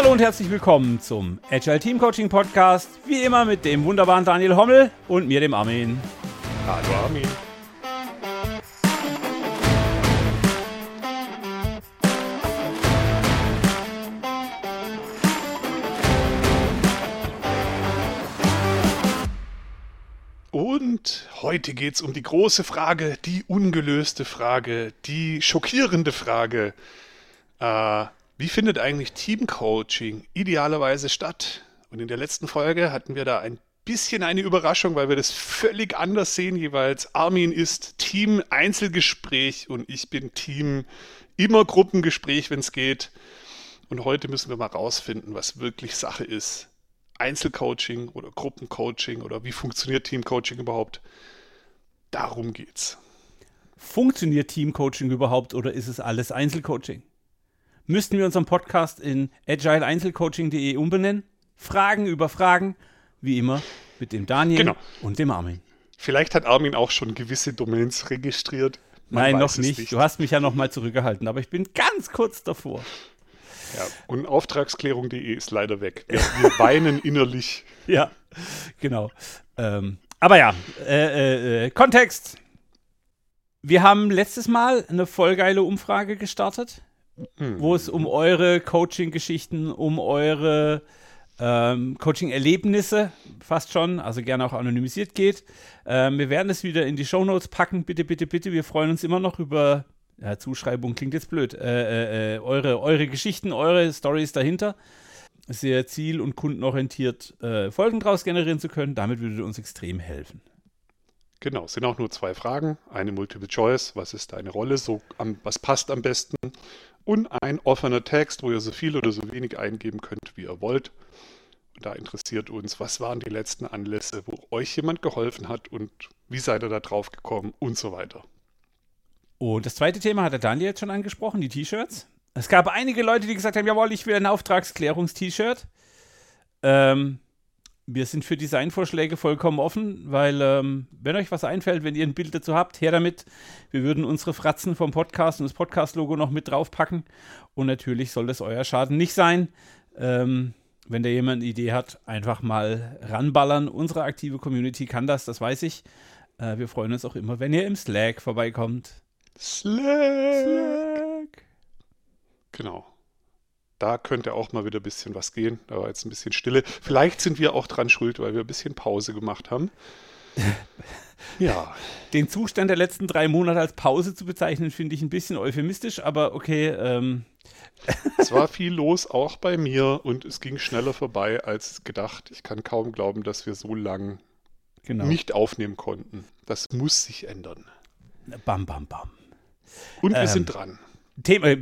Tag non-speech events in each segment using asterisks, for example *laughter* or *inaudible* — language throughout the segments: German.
Hallo und herzlich willkommen zum Agile Team Coaching Podcast. Wie immer mit dem wunderbaren Daniel Hommel und mir, dem Armin. Hallo Armin. Und heute geht es um die große Frage, die ungelöste Frage, die schockierende Frage. Äh, wie findet eigentlich Teamcoaching idealerweise statt? Und in der letzten Folge hatten wir da ein bisschen eine Überraschung, weil wir das völlig anders sehen jeweils. Armin ist Team Einzelgespräch und ich bin Team immer Gruppengespräch, wenn es geht. Und heute müssen wir mal rausfinden, was wirklich Sache ist. Einzelcoaching oder Gruppencoaching oder wie funktioniert Teamcoaching überhaupt? Darum geht's. Funktioniert Teamcoaching überhaupt oder ist es alles Einzelcoaching? Müssten wir unseren Podcast in agileeinzelcoaching.de umbenennen. Fragen über Fragen, wie immer, mit dem Daniel genau. und dem Armin. Vielleicht hat Armin auch schon gewisse Domains registriert. Man Nein, noch nicht. nicht. Du hast mich ja noch mal zurückgehalten, aber ich bin ganz kurz davor. Ja, und Auftragsklärung.de ist leider weg. Wir, wir *laughs* weinen innerlich. Ja, genau. Ähm, aber ja, äh, äh, äh, Kontext. Wir haben letztes Mal eine voll geile Umfrage gestartet mhm. wo es um eure Coaching-Geschichten, um eure ähm, Coaching-Erlebnisse fast schon, also gerne auch anonymisiert geht. Ähm, wir werden es wieder in die Show Notes packen. Bitte, bitte, bitte. Wir freuen uns immer noch über ja, Zuschreibung klingt jetzt blöd. Äh, äh, äh eure, eure Geschichten, eure Stories dahinter. Sehr ziel- und kundenorientiert äh, Folgen daraus generieren zu können. Damit würde uns extrem helfen. Genau, es sind auch nur zwei Fragen. Eine Multiple Choice, was ist deine Rolle, so am, was passt am besten und ein offener Text, wo ihr so viel oder so wenig eingeben könnt, wie ihr wollt. Und da interessiert uns, was waren die letzten Anlässe, wo euch jemand geholfen hat und wie seid ihr da drauf gekommen und so weiter. Und das zweite Thema hat der Daniel jetzt schon angesprochen, die T-Shirts. Es gab einige Leute, die gesagt haben, jawohl, ich will ein Auftragsklärungs-T-Shirt. Ähm, wir sind für Designvorschläge vollkommen offen, weil ähm, wenn euch was einfällt, wenn ihr ein Bild dazu habt, her damit. Wir würden unsere Fratzen vom Podcast und das Podcast-Logo noch mit draufpacken. Und natürlich soll das euer Schaden nicht sein. Ähm, wenn da jemand eine Idee hat, einfach mal ranballern. Unsere aktive Community kann das, das weiß ich. Äh, wir freuen uns auch immer, wenn ihr im Slack vorbeikommt. Slack. Slack. Genau da könnte auch mal wieder ein bisschen was gehen. Da war jetzt ein bisschen Stille. Vielleicht sind wir auch dran schuld, weil wir ein bisschen Pause gemacht haben. *laughs* ja. Den Zustand der letzten drei Monate als Pause zu bezeichnen, finde ich ein bisschen euphemistisch, aber okay. Ähm. Es war viel los, auch bei mir, und es ging schneller vorbei als gedacht. Ich kann kaum glauben, dass wir so lang genau. nicht aufnehmen konnten. Das muss sich ändern. Bam, bam, bam. Und wir ähm. sind dran. Thema, äh,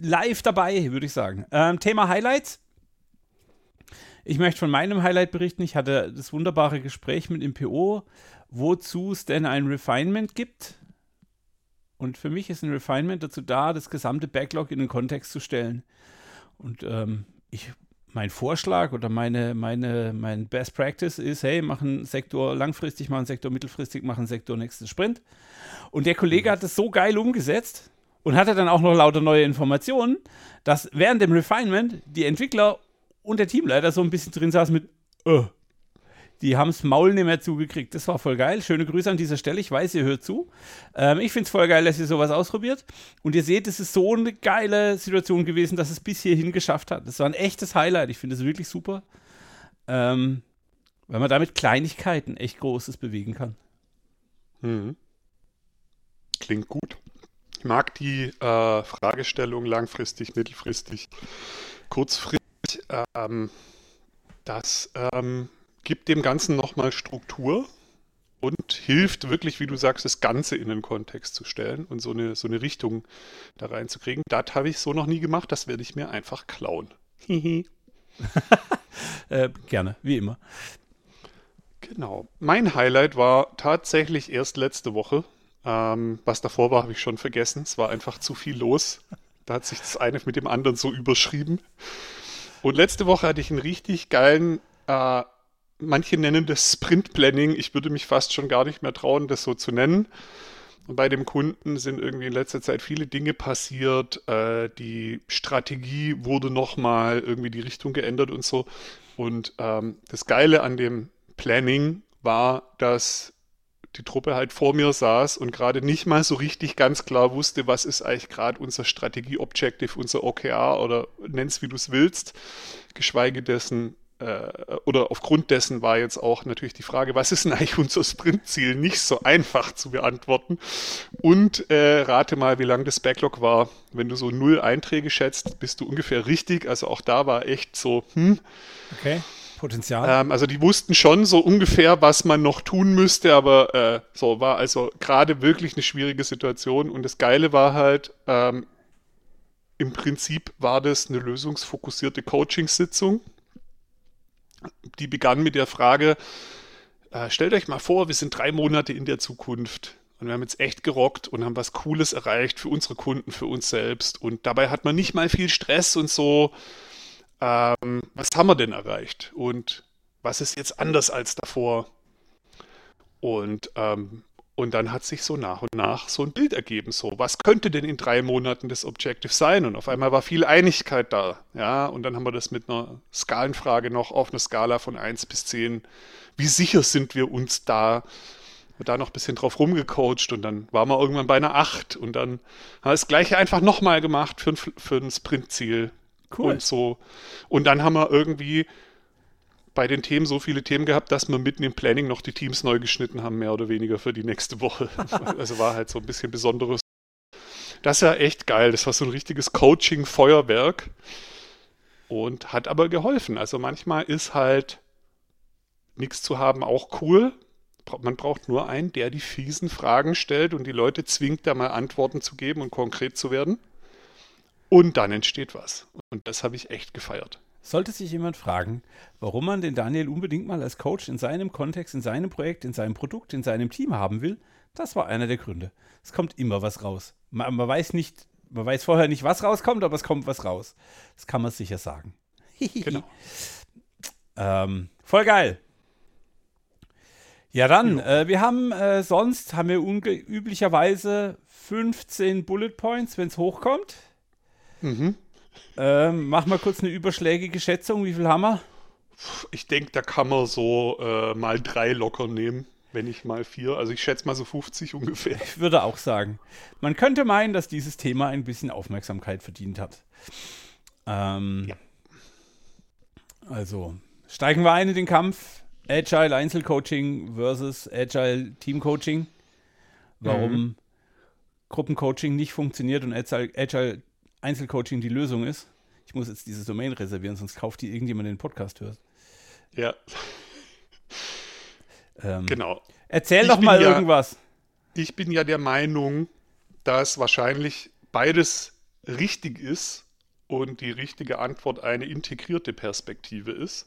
live dabei, würde ich sagen. Ähm, Thema Highlights. Ich möchte von meinem Highlight berichten. Ich hatte das wunderbare Gespräch mit dem PO, wozu es denn ein Refinement gibt. Und für mich ist ein Refinement dazu da, das gesamte Backlog in den Kontext zu stellen. Und ähm, ich, mein Vorschlag oder meine, meine, mein Best Practice ist, hey, machen Sektor langfristig, machen Sektor mittelfristig, machen Sektor nächstes Sprint. Und der Kollege mhm. hat es so geil umgesetzt, und hatte dann auch noch lauter neue Informationen, dass während dem Refinement die Entwickler und der Teamleiter so ein bisschen drin saßen mit, äh, die haben das Maul nicht mehr zugekriegt. Das war voll geil. Schöne Grüße an dieser Stelle. Ich weiß, ihr hört zu. Ähm, ich finde es voll geil, dass ihr sowas ausprobiert. Und ihr seht, es ist so eine geile Situation gewesen, dass es bis hierhin geschafft hat. Das war ein echtes Highlight. Ich finde es wirklich super. Ähm, weil man damit Kleinigkeiten echt Großes bewegen kann. Mhm. Klingt gut mag die äh, Fragestellung langfristig, mittelfristig, kurzfristig. Ähm, das ähm, gibt dem Ganzen nochmal Struktur und hilft wirklich, wie du sagst, das Ganze in den Kontext zu stellen und so eine, so eine Richtung da reinzukriegen. Das habe ich so noch nie gemacht, das werde ich mir einfach klauen. *laughs* äh, gerne, wie immer. Genau. Mein Highlight war tatsächlich erst letzte Woche. Ähm, was davor war, habe ich schon vergessen. Es war einfach zu viel los. Da hat sich das eine mit dem anderen so überschrieben. Und letzte Woche hatte ich einen richtig geilen, äh, manche nennen das Sprint Planning. Ich würde mich fast schon gar nicht mehr trauen, das so zu nennen. bei dem Kunden sind irgendwie in letzter Zeit viele Dinge passiert. Äh, die Strategie wurde nochmal irgendwie die Richtung geändert und so. Und ähm, das Geile an dem Planning war, dass die Truppe halt vor mir saß und gerade nicht mal so richtig ganz klar wusste, was ist eigentlich gerade unser Strategie-Objective, unser OKR oder nenn's wie du es willst, geschweige dessen, äh, oder aufgrund dessen war jetzt auch natürlich die Frage, was ist denn eigentlich unser Sprintziel, nicht so einfach zu beantworten. Und äh, rate mal, wie lang das Backlog war. Wenn du so null Einträge schätzt, bist du ungefähr richtig. Also auch da war echt so, hm. Okay. Potenzial. Ähm, also die wussten schon so ungefähr, was man noch tun müsste, aber äh, so war also gerade wirklich eine schwierige Situation. Und das Geile war halt, ähm, im Prinzip war das eine lösungsfokussierte Coachingsitzung. Die begann mit der Frage, äh, stellt euch mal vor, wir sind drei Monate in der Zukunft. Und wir haben jetzt echt gerockt und haben was Cooles erreicht für unsere Kunden, für uns selbst. Und dabei hat man nicht mal viel Stress und so ähm, was haben wir denn erreicht und was ist jetzt anders als davor? Und, ähm, und dann hat sich so nach und nach so ein Bild ergeben, so, was könnte denn in drei Monaten das Objective sein? Und auf einmal war viel Einigkeit da, ja, und dann haben wir das mit einer Skalenfrage noch auf einer Skala von 1 bis 10, wie sicher sind wir uns da? da noch ein bisschen drauf rumgecoacht und dann waren wir irgendwann bei einer 8 und dann haben wir das gleiche einfach nochmal gemacht für ein, für ein Sprintziel Cool. Und so. Und dann haben wir irgendwie bei den Themen so viele Themen gehabt, dass wir mitten im Planning noch die Teams neu geschnitten haben, mehr oder weniger für die nächste Woche. *laughs* also war halt so ein bisschen Besonderes. Das ist ja echt geil. Das war so ein richtiges Coaching-Feuerwerk und hat aber geholfen. Also manchmal ist halt nichts zu haben auch cool. Man braucht nur einen, der die fiesen Fragen stellt und die Leute zwingt, da mal Antworten zu geben und konkret zu werden. Und dann entsteht was. Und das habe ich echt gefeiert. Sollte sich jemand fragen, warum man den Daniel unbedingt mal als Coach in seinem Kontext, in seinem Projekt, in seinem Produkt, in seinem Team haben will, das war einer der Gründe. Es kommt immer was raus. Man, man weiß nicht, man weiß vorher nicht, was rauskommt, aber es kommt was raus. Das kann man sicher sagen. *laughs* genau. ähm, voll geil. Ja, dann. Äh, wir haben äh, sonst, haben wir üblicherweise 15 Bullet Points, wenn es hochkommt. Mhm. Ähm, mach mal kurz eine überschlägige Schätzung. Wie viel haben wir? Ich denke, da kann man so äh, mal drei locker nehmen, wenn nicht mal vier. Also ich schätze mal so 50 ungefähr. Ich würde auch sagen. Man könnte meinen, dass dieses Thema ein bisschen Aufmerksamkeit verdient hat. Ähm, ja. Also, steigen wir ein in den Kampf. Agile Einzelcoaching versus Agile Teamcoaching. Warum mhm. Gruppencoaching nicht funktioniert und Agile, Agile Einzelcoaching die Lösung ist. Ich muss jetzt diese Domain reservieren, sonst kauft die irgendjemand den Podcast hört. Ja. Ähm, genau. Erzähl ich doch mal ja, irgendwas. Ich bin ja der Meinung, dass wahrscheinlich beides richtig ist und die richtige Antwort eine integrierte Perspektive ist.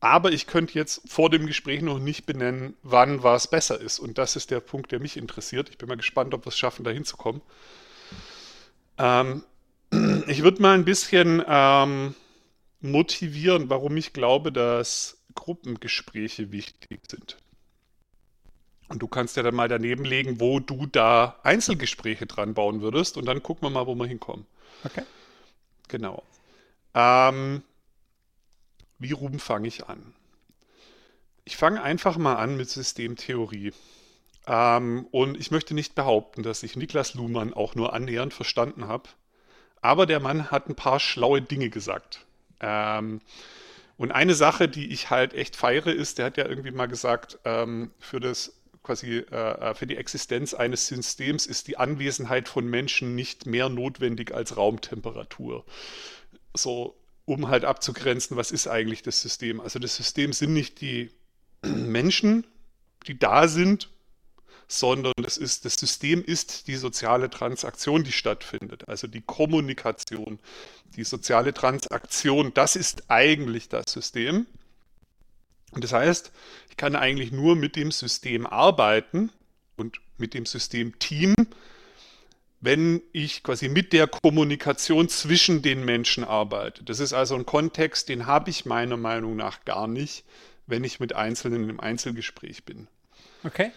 Aber ich könnte jetzt vor dem Gespräch noch nicht benennen, wann was besser ist. Und das ist der Punkt, der mich interessiert. Ich bin mal gespannt, ob wir es schaffen, da hinzukommen. Ähm, ich würde mal ein bisschen ähm, motivieren, warum ich glaube, dass Gruppengespräche wichtig sind. Und du kannst ja dann mal daneben legen, wo du da Einzelgespräche dran bauen würdest und dann gucken wir mal, wo wir hinkommen. Okay. Genau. Ähm, wie rum fange ich an? Ich fange einfach mal an mit Systemtheorie. Ähm, und ich möchte nicht behaupten, dass ich Niklas Luhmann auch nur annähernd verstanden habe. Aber der Mann hat ein paar schlaue Dinge gesagt. Ähm, und eine Sache, die ich halt echt feiere, ist, der hat ja irgendwie mal gesagt, ähm, für das quasi äh, äh, für die Existenz eines Systems ist die Anwesenheit von Menschen nicht mehr notwendig als Raumtemperatur. So, um halt abzugrenzen, was ist eigentlich das System? Also das System sind nicht die *clears throat* Menschen, die da sind, sondern das, ist, das System ist die soziale Transaktion, die stattfindet. Also die Kommunikation, die soziale Transaktion, das ist eigentlich das System. Und das heißt, ich kann eigentlich nur mit dem System arbeiten und mit dem System Team, wenn ich quasi mit der Kommunikation zwischen den Menschen arbeite. Das ist also ein Kontext, den habe ich meiner Meinung nach gar nicht, wenn ich mit Einzelnen im Einzelgespräch bin. Okay.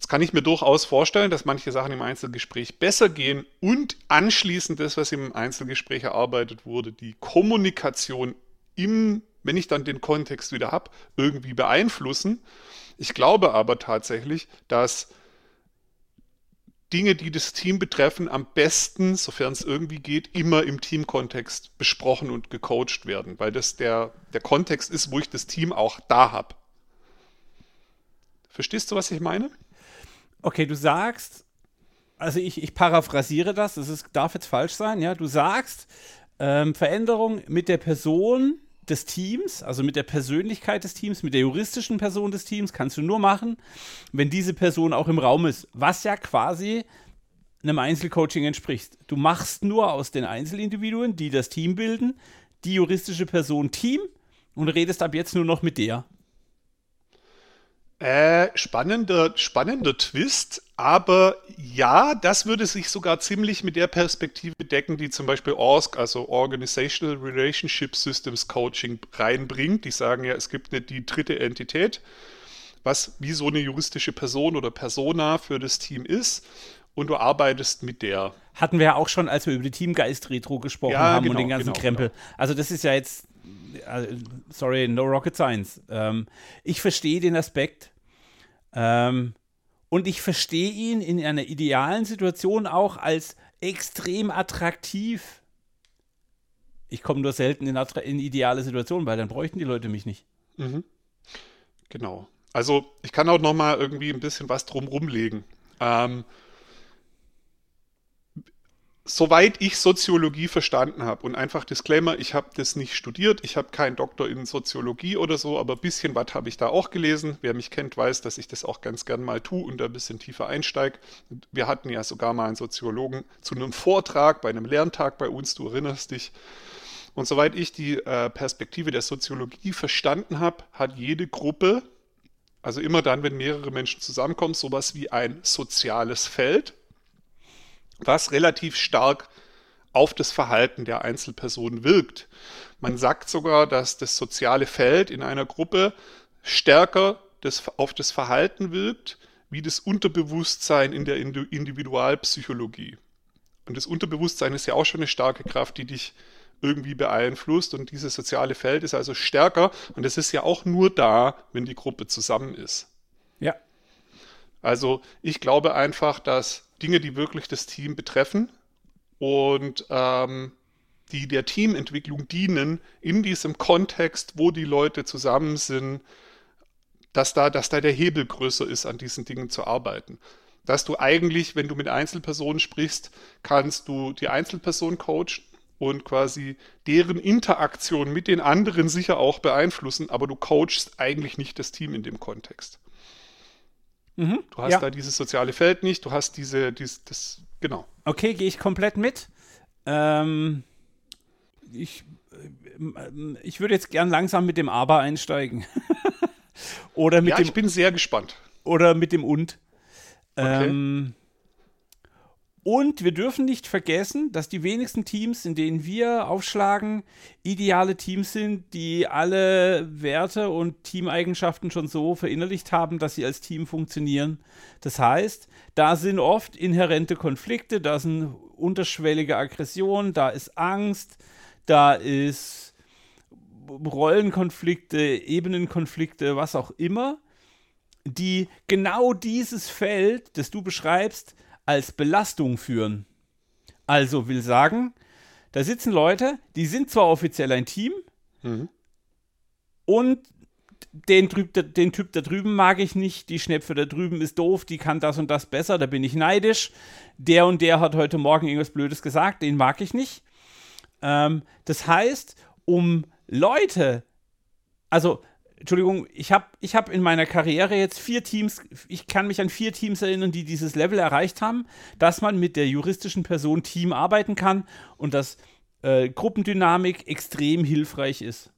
Jetzt kann ich mir durchaus vorstellen, dass manche Sachen im Einzelgespräch besser gehen und anschließend das, was im Einzelgespräch erarbeitet wurde, die Kommunikation im, wenn ich dann den Kontext wieder habe, irgendwie beeinflussen. Ich glaube aber tatsächlich, dass Dinge, die das Team betreffen, am besten, sofern es irgendwie geht, immer im Teamkontext besprochen und gecoacht werden, weil das der, der Kontext ist, wo ich das Team auch da habe. Verstehst du, was ich meine? Okay, du sagst, also ich, ich paraphrasiere das, das ist, darf jetzt falsch sein, ja, du sagst, ähm, Veränderung mit der Person des Teams, also mit der Persönlichkeit des Teams, mit der juristischen Person des Teams, kannst du nur machen, wenn diese Person auch im Raum ist, was ja quasi einem Einzelcoaching entspricht. Du machst nur aus den Einzelindividuen, die das Team bilden, die juristische Person Team und redest ab jetzt nur noch mit der. Äh, spannender, spannender Twist, aber ja, das würde sich sogar ziemlich mit der Perspektive decken, die zum Beispiel ORSC, also Organizational Relationship Systems Coaching, reinbringt. Die sagen ja, es gibt nicht die dritte Entität, was wie so eine juristische Person oder Persona für das Team ist. Und du arbeitest mit der. Hatten wir ja auch schon, als wir über die Teamgeist-Retro gesprochen ja, haben genau, und den ganzen genau, Krempel. Genau. Also das ist ja jetzt sorry, no rocket science. Ähm, ich verstehe den Aspekt ähm, und ich verstehe ihn in einer idealen Situation auch als extrem attraktiv. Ich komme nur selten in, in, ideale Situationen, weil dann bräuchten die Leute mich nicht. Mhm. Genau. Also ich kann auch noch mal irgendwie ein bisschen was drum rumlegen. Ähm, soweit ich Soziologie verstanden habe und einfach Disclaimer, ich habe das nicht studiert, ich habe keinen Doktor in Soziologie oder so, aber ein bisschen was habe ich da auch gelesen. Wer mich kennt, weiß, dass ich das auch ganz gern mal tue und da ein bisschen tiefer einsteige. Wir hatten ja sogar mal einen Soziologen zu einem Vortrag bei einem Lerntag bei uns, du erinnerst dich. Und soweit ich die äh, Perspektive der Soziologie verstanden habe, hat jede Gruppe, also immer dann, wenn mehrere Menschen zusammenkommen, sowas wie ein soziales Feld was relativ stark auf das Verhalten der Einzelperson wirkt. Man sagt sogar, dass das soziale Feld in einer Gruppe stärker das, auf das Verhalten wirkt, wie das Unterbewusstsein in der Individualpsychologie. Und das Unterbewusstsein ist ja auch schon eine starke Kraft, die dich irgendwie beeinflusst. Und dieses soziale Feld ist also stärker. Und es ist ja auch nur da, wenn die Gruppe zusammen ist. Ja. Also ich glaube einfach, dass Dinge, die wirklich das Team betreffen und ähm, die der Teamentwicklung dienen, in diesem Kontext, wo die Leute zusammen sind, dass da, dass da der Hebel größer ist, an diesen Dingen zu arbeiten. Dass du eigentlich, wenn du mit Einzelpersonen sprichst, kannst du die Einzelperson coachen und quasi deren Interaktion mit den anderen sicher auch beeinflussen, aber du coachst eigentlich nicht das Team in dem Kontext. Mhm, du hast ja. da dieses soziale Feld nicht, du hast diese, dieses, das, genau. Okay, gehe ich komplett mit. Ähm, ich, äh, ich würde jetzt gern langsam mit dem Aber einsteigen. *laughs* oder mit ja, dem, ich bin sehr gespannt. Oder mit dem Und. Okay. Ähm, und wir dürfen nicht vergessen, dass die wenigsten Teams, in denen wir aufschlagen, ideale Teams sind, die alle Werte und Teameigenschaften schon so verinnerlicht haben, dass sie als Team funktionieren. Das heißt, da sind oft inhärente Konflikte, da sind unterschwellige Aggressionen, da ist Angst, da ist Rollenkonflikte, Ebenenkonflikte, was auch immer, die genau dieses Feld, das du beschreibst, als Belastung führen. Also will sagen, da sitzen Leute, die sind zwar offiziell ein Team mhm. und den, den, Typ da drüben mag ich nicht, die Schnepfe da drüben ist doof, die kann das und das besser, da bin ich neidisch. Der und der hat heute Morgen irgendwas Blödes gesagt, den mag ich nicht. Ähm, das heißt, um Leute, also Entschuldigung, ich habe ich hab in meiner Karriere jetzt vier Teams, ich kann mich an vier Teams erinnern, die dieses Level erreicht haben, dass man mit der juristischen Person Team arbeiten kann und dass äh, Gruppendynamik extrem hilfreich ist.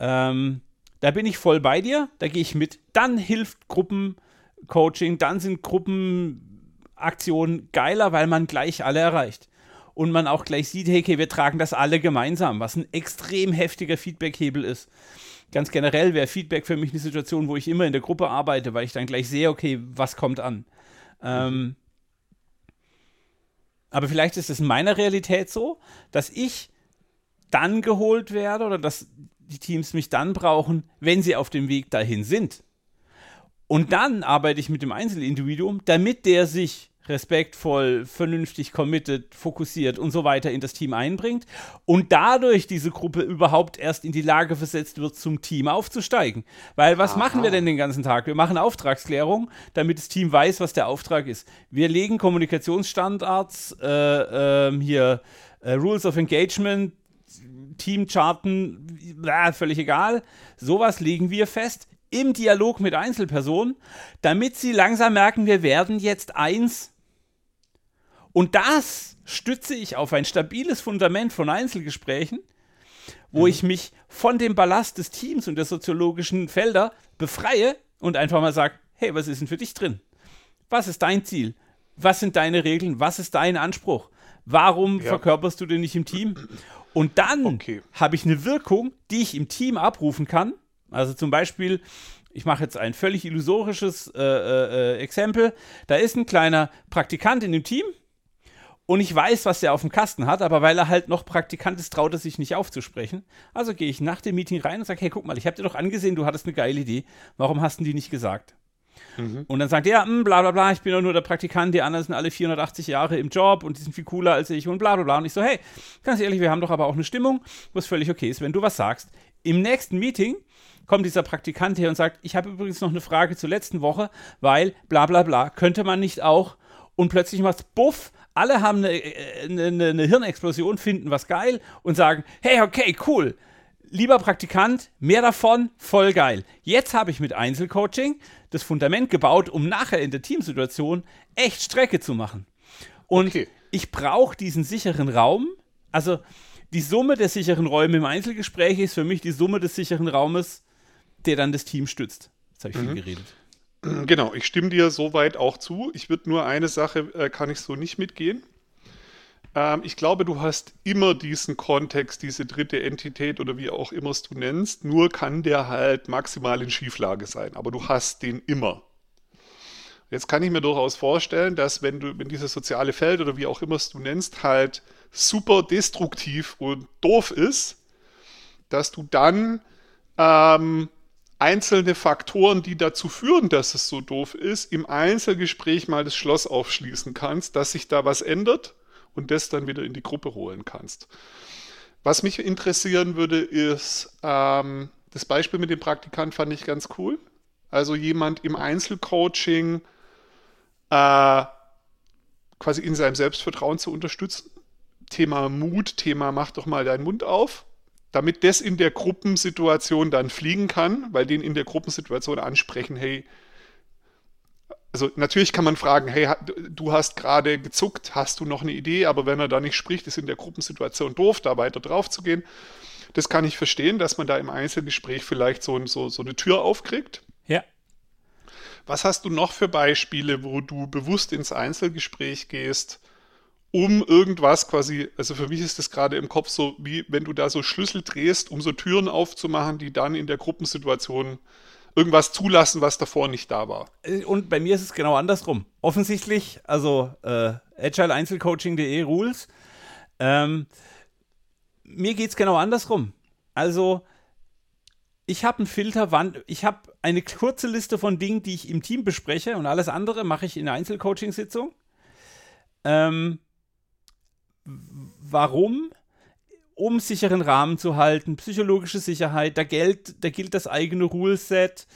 Ähm, da bin ich voll bei dir, da gehe ich mit. Dann hilft Gruppencoaching, dann sind Gruppenaktionen geiler, weil man gleich alle erreicht. Und man auch gleich sieht, hey, okay, wir tragen das alle gemeinsam, was ein extrem heftiger Feedbackhebel ist. Ganz generell wäre Feedback für mich eine Situation, wo ich immer in der Gruppe arbeite, weil ich dann gleich sehe, okay, was kommt an. Ähm, aber vielleicht ist es in meiner Realität so, dass ich dann geholt werde oder dass die Teams mich dann brauchen, wenn sie auf dem Weg dahin sind. Und dann arbeite ich mit dem Einzelindividuum, damit der sich respektvoll, vernünftig, committed, fokussiert und so weiter in das Team einbringt und dadurch diese Gruppe überhaupt erst in die Lage versetzt wird, zum Team aufzusteigen. Weil was Aha. machen wir denn den ganzen Tag? Wir machen Auftragsklärung, damit das Team weiß, was der Auftrag ist. Wir legen Kommunikationsstandards, äh, äh, hier äh, Rules of Engagement, Teamcharten, völlig egal. Sowas legen wir fest im Dialog mit Einzelpersonen, damit sie langsam merken, wir werden jetzt eins und das stütze ich auf ein stabiles Fundament von Einzelgesprächen, wo mhm. ich mich von dem Ballast des Teams und der soziologischen Felder befreie und einfach mal sage, hey, was ist denn für dich drin? Was ist dein Ziel? Was sind deine Regeln? Was ist dein Anspruch? Warum ja. verkörperst du den nicht im Team? Und dann okay. habe ich eine Wirkung, die ich im Team abrufen kann. Also zum Beispiel, ich mache jetzt ein völlig illusorisches äh, äh, äh Exempel. Da ist ein kleiner Praktikant in dem Team, und ich weiß, was der auf dem Kasten hat, aber weil er halt noch Praktikant ist, traut er sich nicht aufzusprechen. Also gehe ich nach dem Meeting rein und sage, hey, guck mal, ich habe dir doch angesehen, du hattest eine geile Idee. Warum hast du die nicht gesagt? Mhm. Und dann sagt er, hm, bla bla bla, ich bin doch nur der Praktikant, die anderen sind alle 480 Jahre im Job und die sind viel cooler als ich und bla bla bla. Und ich so, hey, ganz ehrlich, wir haben doch aber auch eine Stimmung, wo es völlig okay ist, wenn du was sagst. Im nächsten Meeting kommt dieser Praktikant her und sagt, ich habe übrigens noch eine Frage zur letzten Woche, weil bla bla bla, könnte man nicht auch und plötzlich macht's buff alle haben eine, eine, eine Hirnexplosion, finden was geil und sagen, hey, okay, cool. Lieber Praktikant, mehr davon, voll geil. Jetzt habe ich mit Einzelcoaching das Fundament gebaut, um nachher in der Teamsituation echt Strecke zu machen. Und okay. ich brauche diesen sicheren Raum. Also die Summe der sicheren Räume im Einzelgespräch ist für mich die Summe des sicheren Raumes, der dann das Team stützt. Jetzt habe ich mhm. viel geredet. Genau, ich stimme dir soweit auch zu. Ich würde nur eine Sache, äh, kann ich so nicht mitgehen. Ähm, ich glaube, du hast immer diesen Kontext, diese dritte Entität oder wie auch immer es du nennst, nur kann der halt maximal in Schieflage sein, aber du hast den immer. Jetzt kann ich mir durchaus vorstellen, dass wenn du, wenn dieses soziale Feld oder wie auch immer es du nennst, halt super destruktiv und doof ist, dass du dann ähm, einzelne Faktoren, die dazu führen, dass es so doof ist, im Einzelgespräch mal das Schloss aufschließen kannst, dass sich da was ändert und das dann wieder in die Gruppe holen kannst. Was mich interessieren würde, ist, ähm, das Beispiel mit dem Praktikant fand ich ganz cool. Also jemand im Einzelcoaching äh, quasi in seinem Selbstvertrauen zu unterstützen. Thema Mut, Thema mach doch mal deinen Mund auf damit das in der Gruppensituation dann fliegen kann, weil den in der Gruppensituation ansprechen, hey, also natürlich kann man fragen, hey, du hast gerade gezuckt, hast du noch eine Idee, aber wenn er da nicht spricht, ist in der Gruppensituation doof, da weiter drauf zu gehen. Das kann ich verstehen, dass man da im Einzelgespräch vielleicht so, so, so eine Tür aufkriegt. Ja. Was hast du noch für Beispiele, wo du bewusst ins Einzelgespräch gehst, um irgendwas quasi, also für mich ist das gerade im Kopf so, wie wenn du da so Schlüssel drehst, um so Türen aufzumachen, die dann in der Gruppensituation irgendwas zulassen, was davor nicht da war. Äh, und bei mir ist es genau andersrum. Offensichtlich, also äh, agileeinzelcoaching.de Rules. Ähm, mir geht es genau andersrum. Also, ich habe einen Filter, wann, ich habe eine kurze Liste von Dingen, die ich im Team bespreche und alles andere mache ich in der Einzelcoaching-Sitzung. Ähm, Warum? Um sicheren Rahmen zu halten, psychologische Sicherheit, da, gilt, da gilt das eigene Ruleset.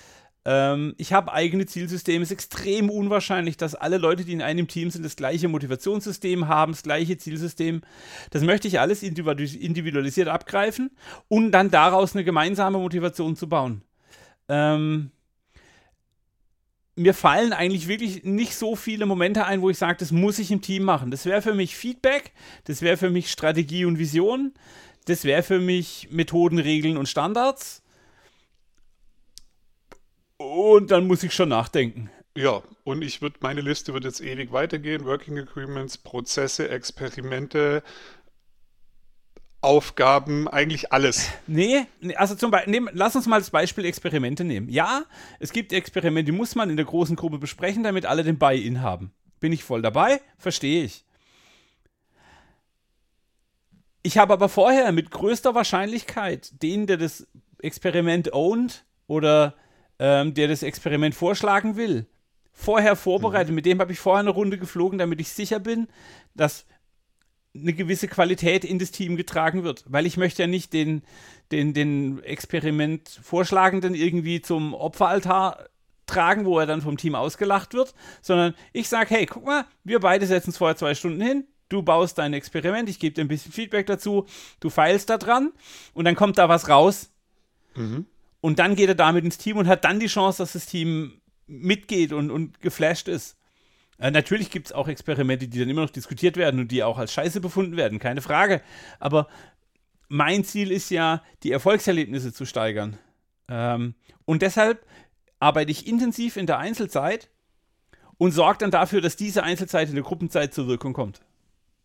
Ähm, ich habe eigene Zielsysteme. Es ist extrem unwahrscheinlich, dass alle Leute, die in einem Team sind, das gleiche Motivationssystem haben, das gleiche Zielsystem. Das möchte ich alles individualisiert abgreifen und dann daraus eine gemeinsame Motivation zu bauen. Ähm, mir fallen eigentlich wirklich nicht so viele Momente ein, wo ich sage, das muss ich im Team machen. Das wäre für mich Feedback, das wäre für mich Strategie und Vision, das wäre für mich Methoden, Regeln und Standards. Und dann muss ich schon nachdenken. Ja, und ich würde, meine Liste wird jetzt ewig weitergehen. Working Agreements, Prozesse, Experimente, Aufgaben, eigentlich alles. Nee, also zum Beispiel, lass uns mal das Beispiel Experimente nehmen. Ja, es gibt Experimente, die muss man in der großen Gruppe besprechen, damit alle den Buy-in haben. Bin ich voll dabei? Verstehe ich. Ich habe aber vorher mit größter Wahrscheinlichkeit den, der das Experiment ownt oder ähm, der das Experiment vorschlagen will, vorher vorbereitet. Mhm. Mit dem habe ich vorher eine Runde geflogen, damit ich sicher bin, dass eine gewisse Qualität in das Team getragen wird. Weil ich möchte ja nicht den, den, den Experiment Vorschlagenden irgendwie zum Opferaltar tragen, wo er dann vom Team ausgelacht wird, sondern ich sage, hey, guck mal, wir beide setzen es vorher zwei Stunden hin, du baust dein Experiment, ich gebe dir ein bisschen Feedback dazu, du feilst da dran und dann kommt da was raus. Mhm. Und dann geht er damit ins Team und hat dann die Chance, dass das Team mitgeht und, und geflasht ist. Äh, natürlich gibt es auch Experimente, die dann immer noch diskutiert werden und die auch als Scheiße befunden werden, keine Frage. Aber mein Ziel ist ja, die Erfolgserlebnisse zu steigern. Ähm, und deshalb arbeite ich intensiv in der Einzelzeit und sorge dann dafür, dass diese Einzelzeit in der Gruppenzeit zur Wirkung kommt.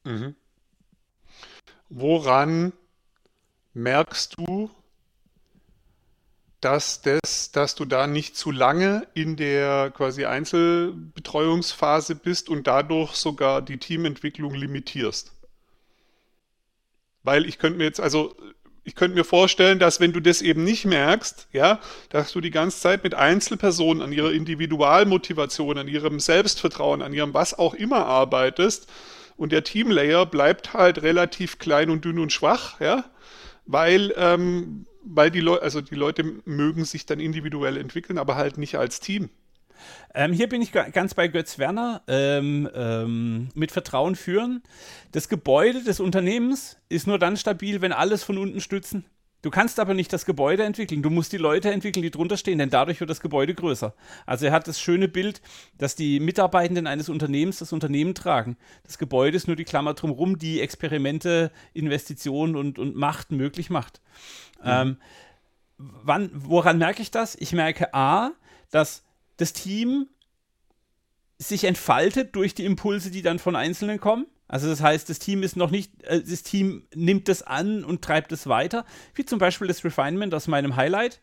Mhm. Woran merkst du, dass, das, dass du da nicht zu lange in der quasi Einzelbetreuungsphase bist und dadurch sogar die Teamentwicklung limitierst. Weil ich könnte mir jetzt, also ich könnte mir vorstellen, dass wenn du das eben nicht merkst, ja, dass du die ganze Zeit mit Einzelpersonen an ihrer Individualmotivation, an ihrem Selbstvertrauen, an ihrem was auch immer arbeitest und der Teamlayer bleibt halt relativ klein und dünn und schwach, ja, weil ähm, weil die Leute, also die Leute mögen sich dann individuell entwickeln, aber halt nicht als Team. Ähm, hier bin ich ganz bei Götz Werner. Ähm, ähm, mit Vertrauen führen. Das Gebäude des Unternehmens ist nur dann stabil, wenn alles von unten stützen. Du kannst aber nicht das Gebäude entwickeln, du musst die Leute entwickeln, die drunter stehen, denn dadurch wird das Gebäude größer. Also er hat das schöne Bild, dass die Mitarbeitenden eines Unternehmens das Unternehmen tragen. Das Gebäude ist nur die Klammer drumherum, die Experimente, Investitionen und, und Macht möglich macht. Ähm, wann, woran merke ich das? Ich merke A, dass das Team sich entfaltet durch die Impulse, die dann von Einzelnen kommen. Also das heißt, das Team ist noch nicht, äh, das Team nimmt das an und treibt es weiter. Wie zum Beispiel das Refinement aus meinem Highlight.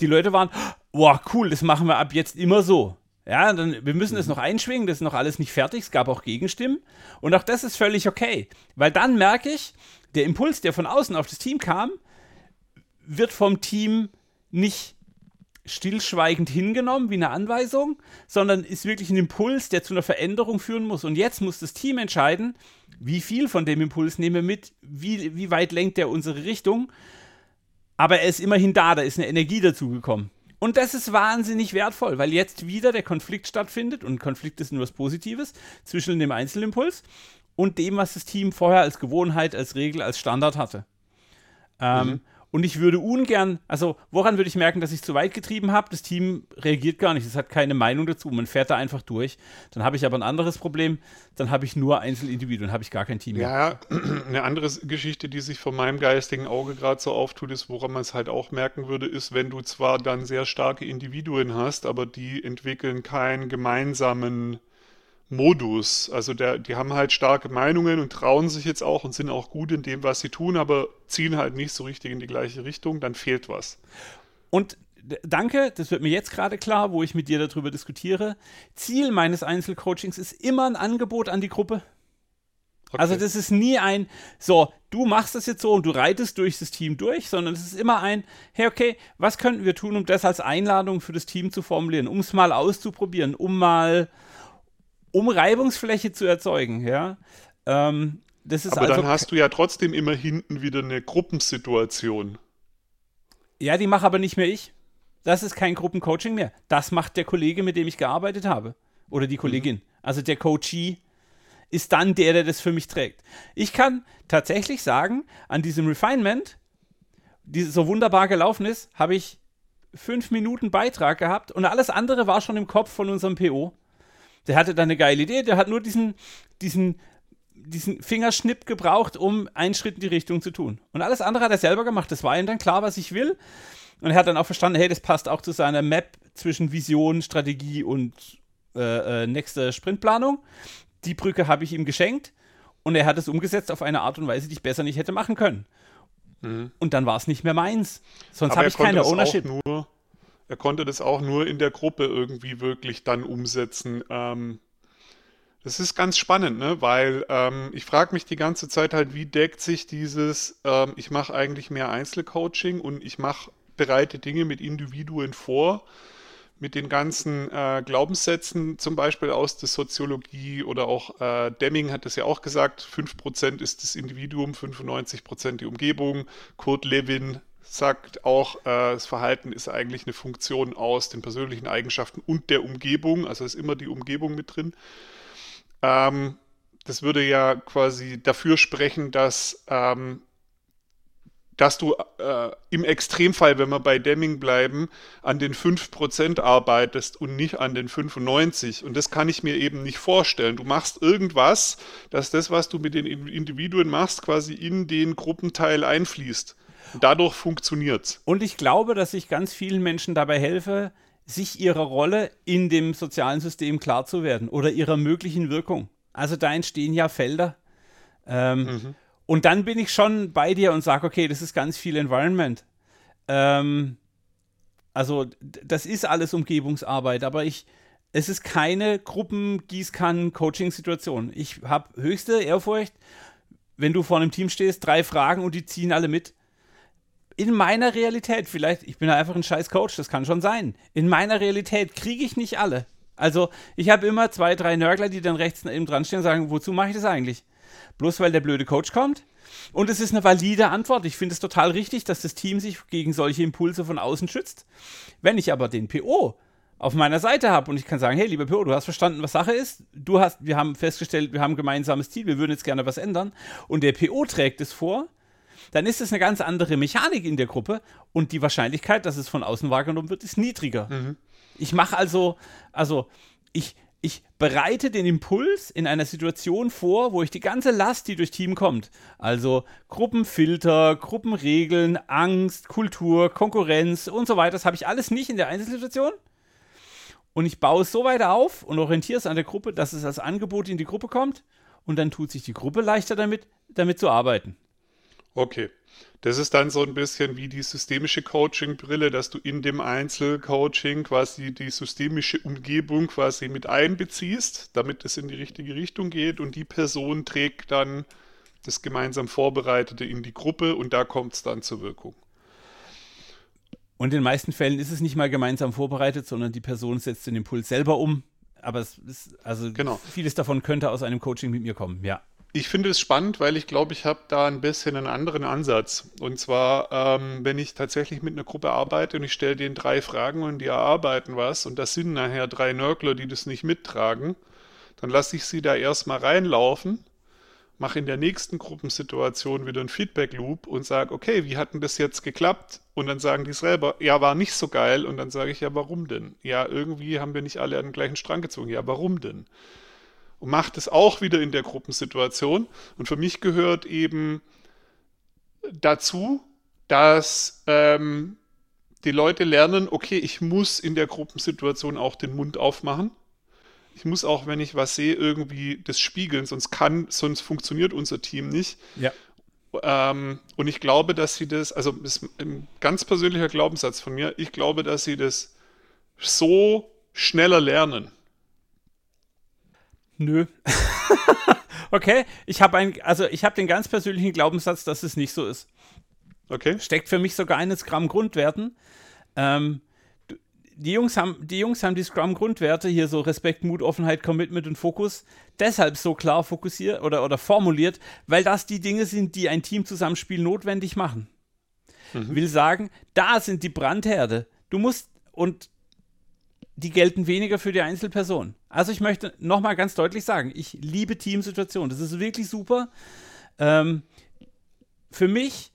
Die Leute waren, wow, cool, das machen wir ab jetzt immer so. Ja, dann, wir müssen es mhm. noch einschwingen, das ist noch alles nicht fertig, es gab auch Gegenstimmen. Und auch das ist völlig okay, weil dann merke ich, der Impuls, der von außen auf das Team kam, wird vom Team nicht stillschweigend hingenommen wie eine Anweisung, sondern ist wirklich ein Impuls, der zu einer Veränderung führen muss. Und jetzt muss das Team entscheiden, wie viel von dem Impuls nehmen wir mit, wie, wie weit lenkt er unsere Richtung. Aber er ist immerhin da, da ist eine Energie dazugekommen. Und das ist wahnsinnig wertvoll, weil jetzt wieder der Konflikt stattfindet und Konflikt ist nur was Positives zwischen dem Einzelimpuls und dem, was das Team vorher als Gewohnheit, als Regel, als Standard hatte. Ähm, mhm. Und ich würde ungern, also woran würde ich merken, dass ich zu weit getrieben habe? Das Team reagiert gar nicht, es hat keine Meinung dazu, man fährt da einfach durch. Dann habe ich aber ein anderes Problem, dann habe ich nur Einzelindividuen, habe ich gar kein Team mehr. Ja, *clears throat* eine andere Geschichte, die sich von meinem geistigen Auge gerade so auftut, ist, woran man es halt auch merken würde, ist, wenn du zwar dann sehr starke Individuen hast, aber die entwickeln keinen gemeinsamen Modus. Also der, die haben halt starke Meinungen und trauen sich jetzt auch und sind auch gut in dem, was sie tun, aber ziehen halt nicht so richtig in die gleiche Richtung, dann fehlt was. Und danke, das wird mir jetzt gerade klar, wo ich mit dir darüber diskutiere. Ziel meines Einzelcoachings ist immer ein Angebot an die Gruppe. Okay. Also das ist nie ein, so, du machst das jetzt so und du reitest durch das Team durch, sondern es ist immer ein, hey, okay, was könnten wir tun, um das als Einladung für das Team zu formulieren, um es mal auszuprobieren, um mal um Reibungsfläche zu erzeugen, ja. Ähm, das ist Aber also dann hast du ja trotzdem immer hinten wieder eine Gruppensituation. Ja, die mache aber nicht mehr ich. Das ist kein Gruppencoaching mehr. Das macht der Kollege, mit dem ich gearbeitet habe. Oder die Kollegin. Mhm. Also der Coachee ist dann der, der das für mich trägt. Ich kann tatsächlich sagen, an diesem Refinement, die so wunderbar gelaufen ist, habe ich fünf Minuten Beitrag gehabt und alles andere war schon im Kopf von unserem PO. Der hatte da eine geile Idee, der hat nur diesen, diesen, diesen Fingerschnipp gebraucht, um einen Schritt in die Richtung zu tun. Und alles andere hat er selber gemacht. Das war ihm dann klar, was ich will. Und er hat dann auch verstanden, hey, das passt auch zu seiner Map zwischen Vision, Strategie und äh, äh, nächste Sprintplanung. Die Brücke habe ich ihm geschenkt. und er hat es umgesetzt auf eine Art und Weise, die ich besser nicht hätte machen können. Mhm. Und dann war es nicht mehr meins. Sonst habe ich keine Ownership. Nur, er konnte das auch nur in der Gruppe irgendwie wirklich dann umsetzen. Ähm, das ist ganz spannend, ne? weil ähm, ich frage mich die ganze Zeit halt, wie deckt sich dieses, ähm, ich mache eigentlich mehr Einzelcoaching und ich mache bereite Dinge mit Individuen vor, mit den ganzen äh, Glaubenssätzen, zum Beispiel aus der Soziologie oder auch äh, Deming hat es ja auch gesagt, 5% ist das Individuum, 95% die Umgebung. Kurt Lewin sagt auch, äh, das Verhalten ist eigentlich eine Funktion aus den persönlichen Eigenschaften und der Umgebung, also ist immer die Umgebung mit drin. Ähm, das würde ja quasi dafür sprechen, dass ähm, dass du äh, im Extremfall, wenn wir bei Deming bleiben, an den 5% arbeitest und nicht an den 95%. Und das kann ich mir eben nicht vorstellen. Du machst irgendwas, dass das, was du mit den Individuen machst, quasi in den Gruppenteil einfließt. Dadurch funktioniert es. Und ich glaube, dass ich ganz vielen Menschen dabei helfe, sich ihrer Rolle in dem sozialen System klar zu werden oder ihrer möglichen Wirkung. Also da entstehen ja Felder. Ähm, mhm und dann bin ich schon bei dir und sage, okay, das ist ganz viel Environment. Ähm, also das ist alles Umgebungsarbeit, aber ich, es ist keine Gruppen-Gießkannen-Coaching-Situation. Ich habe höchste Ehrfurcht, wenn du vor einem Team stehst, drei Fragen und die ziehen alle mit. In meiner Realität, vielleicht, ich bin einfach ein scheiß Coach, das kann schon sein. In meiner Realität kriege ich nicht alle. Also ich habe immer zwei, drei Nörgler, die dann rechts neben dran stehen und sagen, wozu mache ich das eigentlich? bloß weil der blöde Coach kommt. Und es ist eine valide Antwort. Ich finde es total richtig, dass das Team sich gegen solche Impulse von außen schützt. Wenn ich aber den PO auf meiner Seite habe und ich kann sagen, hey, lieber PO, du hast verstanden, was Sache ist. Du hast, wir haben festgestellt, wir haben ein gemeinsames Ziel, wir würden jetzt gerne was ändern. Und der PO trägt es vor, dann ist es eine ganz andere Mechanik in der Gruppe und die Wahrscheinlichkeit, dass es von außen wahrgenommen wird, ist niedriger. Mhm. Ich mache also, also ich, ich bereite den Impuls in einer Situation vor, wo ich die ganze Last, die durch Team kommt, also Gruppenfilter, Gruppenregeln, Angst, Kultur, Konkurrenz und so weiter, das habe ich alles nicht in der Einzelsituation. Und ich baue es so weit auf und orientiere es an der Gruppe, dass es als Angebot in die Gruppe kommt. Und dann tut sich die Gruppe leichter damit, damit zu arbeiten. Okay. Das ist dann so ein bisschen wie die systemische Coaching-Brille, dass du in dem Einzelcoaching quasi die systemische Umgebung quasi mit einbeziehst, damit es in die richtige Richtung geht und die Person trägt dann das gemeinsam Vorbereitete in die Gruppe und da kommt es dann zur Wirkung. Und in den meisten Fällen ist es nicht mal gemeinsam vorbereitet, sondern die Person setzt den Impuls selber um. Aber es ist, also genau. vieles davon könnte aus einem Coaching mit mir kommen, ja. Ich finde es spannend, weil ich glaube, ich habe da ein bisschen einen anderen Ansatz. Und zwar, ähm, wenn ich tatsächlich mit einer Gruppe arbeite und ich stelle denen drei Fragen und die erarbeiten was und das sind nachher drei Nörgler, die das nicht mittragen, dann lasse ich sie da erstmal reinlaufen, mache in der nächsten Gruppensituation wieder einen Feedback-Loop und sage, okay, wie hat denn das jetzt geklappt? Und dann sagen die selber, ja, war nicht so geil. Und dann sage ich, ja, warum denn? Ja, irgendwie haben wir nicht alle an den gleichen Strang gezogen. Ja, warum denn? Und macht es auch wieder in der Gruppensituation. Und für mich gehört eben dazu, dass ähm, die Leute lernen, okay, ich muss in der Gruppensituation auch den Mund aufmachen. Ich muss auch, wenn ich was sehe, irgendwie das spiegeln, sonst kann, sonst funktioniert unser Team nicht. Ja. Ähm, und ich glaube, dass sie das, also das ist ein ganz persönlicher Glaubenssatz von mir, ich glaube, dass sie das so schneller lernen. Nö. *laughs* okay, ich habe ein, also ich habe den ganz persönlichen Glaubenssatz, dass es nicht so ist. Okay. Steckt für mich sogar eines Gramm Grundwerten. Ähm, die Jungs haben die Jungs haben die Scrum Grundwerte hier so Respekt, Mut, Offenheit, Commitment und Fokus deshalb so klar fokussiert oder oder formuliert, weil das die Dinge sind, die ein Teamzusammenspiel notwendig machen. Mhm. Will sagen, da sind die Brandherde. Du musst und die gelten weniger für die Einzelperson. Also ich möchte nochmal ganz deutlich sagen, ich liebe Teamsituationen. Das ist wirklich super. Ähm, für mich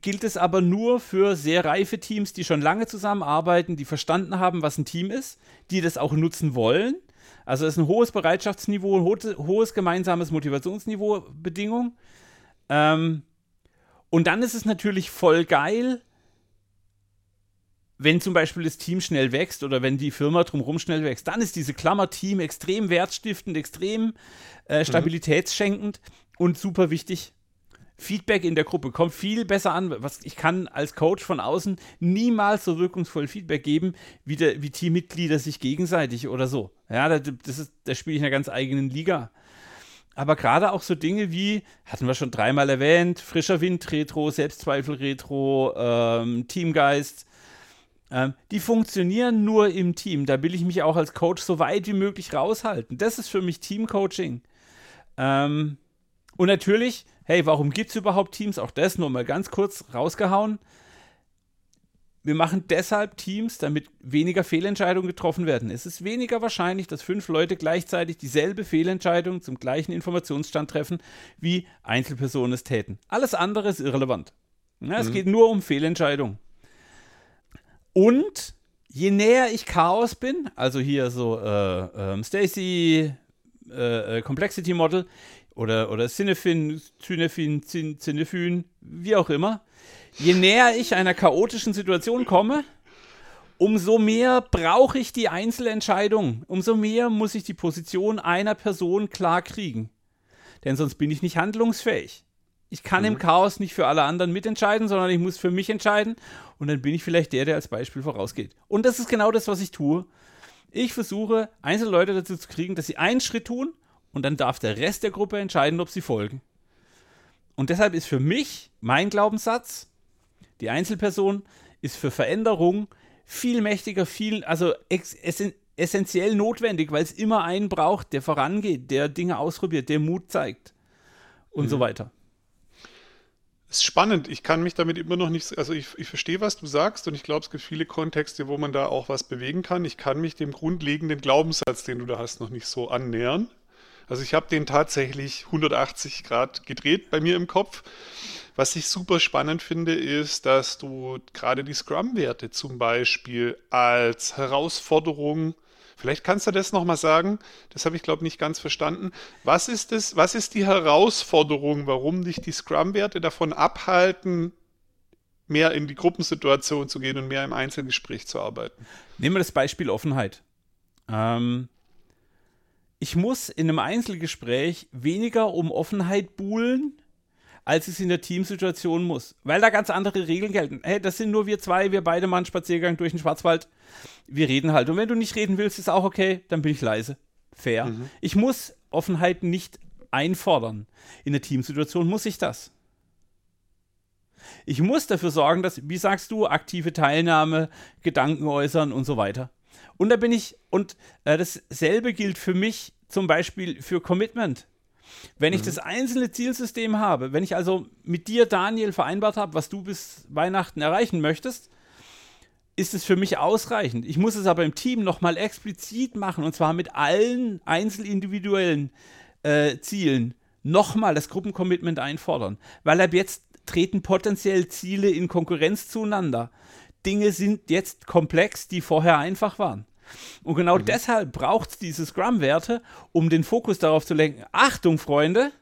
gilt es aber nur für sehr reife Teams, die schon lange zusammenarbeiten, die verstanden haben, was ein Team ist, die das auch nutzen wollen. Also es ist ein hohes Bereitschaftsniveau, ein hohes gemeinsames Motivationsniveau, Bedingung. Ähm, und dann ist es natürlich voll geil, wenn zum Beispiel das Team schnell wächst oder wenn die Firma drumherum schnell wächst, dann ist diese Klammer Team extrem wertstiftend, extrem äh, mhm. stabilitätsschenkend mhm. und super wichtig. Feedback in der Gruppe kommt viel besser an. Was ich kann als Coach von außen niemals so wirkungsvoll Feedback geben, wie, der, wie Teammitglieder sich gegenseitig oder so. Ja, das, das ist, da spiele ich in einer ganz eigenen Liga. Aber gerade auch so Dinge wie, hatten wir schon dreimal erwähnt, frischer Wind Retro, Selbstzweifel Retro, ähm, Teamgeist, ähm, die funktionieren nur im Team. Da will ich mich auch als Coach so weit wie möglich raushalten. Das ist für mich Teamcoaching. Ähm, und natürlich, hey, warum gibt es überhaupt Teams? Auch das nur mal ganz kurz rausgehauen. Wir machen deshalb Teams, damit weniger Fehlentscheidungen getroffen werden. Es ist weniger wahrscheinlich, dass fünf Leute gleichzeitig dieselbe Fehlentscheidung zum gleichen Informationsstand treffen, wie Einzelpersonen es täten. Alles andere ist irrelevant. Ja, mhm. Es geht nur um Fehlentscheidungen. Und je näher ich Chaos bin, also hier so äh, äh, Stacy, äh, Complexity Model oder, oder Cinefin, Cinefin, Cinefin, wie auch immer, je näher ich einer chaotischen Situation komme, umso mehr brauche ich die Einzelentscheidung, umso mehr muss ich die Position einer Person klar kriegen. Denn sonst bin ich nicht handlungsfähig. Ich kann mhm. im Chaos nicht für alle anderen mitentscheiden, sondern ich muss für mich entscheiden. Und dann bin ich vielleicht der, der als Beispiel vorausgeht. Und das ist genau das, was ich tue. Ich versuche, einzelne Leute dazu zu kriegen, dass sie einen Schritt tun und dann darf der Rest der Gruppe entscheiden, ob sie folgen. Und deshalb ist für mich mein Glaubenssatz, die Einzelperson ist für Veränderung viel mächtiger, viel, also essentiell notwendig, weil es immer einen braucht, der vorangeht, der Dinge ausprobiert, der Mut zeigt und mhm. so weiter. Ist spannend. Ich kann mich damit immer noch nicht, also ich, ich verstehe, was du sagst und ich glaube, es gibt viele Kontexte, wo man da auch was bewegen kann. Ich kann mich dem grundlegenden Glaubenssatz, den du da hast, noch nicht so annähern. Also ich habe den tatsächlich 180 Grad gedreht bei mir im Kopf. Was ich super spannend finde, ist, dass du gerade die Scrum-Werte zum Beispiel als Herausforderung Vielleicht kannst du das nochmal sagen. Das habe ich, glaube ich, nicht ganz verstanden. Was ist, das, was ist die Herausforderung, warum dich die Scrum-Werte davon abhalten, mehr in die Gruppensituation zu gehen und mehr im Einzelgespräch zu arbeiten? Nehmen wir das Beispiel Offenheit. Ähm, ich muss in einem Einzelgespräch weniger um Offenheit buhlen, als es in der Teamsituation muss. Weil da ganz andere Regeln gelten. Hey, das sind nur wir zwei, wir beide machen einen Spaziergang durch den Schwarzwald. Wir reden halt. Und wenn du nicht reden willst, ist auch okay, dann bin ich leise. Fair. Mhm. Ich muss Offenheit nicht einfordern. In der Teamsituation muss ich das. Ich muss dafür sorgen, dass, wie sagst du, aktive Teilnahme, Gedanken äußern und so weiter. Und da bin ich, und äh, dasselbe gilt für mich zum Beispiel für Commitment. Wenn ich mhm. das einzelne Zielsystem habe, wenn ich also mit dir, Daniel, vereinbart habe, was du bis Weihnachten erreichen möchtest, ist es für mich ausreichend. Ich muss es aber im Team nochmal explizit machen und zwar mit allen einzelindividuellen äh, Zielen nochmal das Gruppencommitment einfordern, weil ab jetzt treten potenziell Ziele in Konkurrenz zueinander. Dinge sind jetzt komplex, die vorher einfach waren. Und genau mhm. deshalb braucht es diese Scrum-Werte, um den Fokus darauf zu lenken. Achtung, Freunde,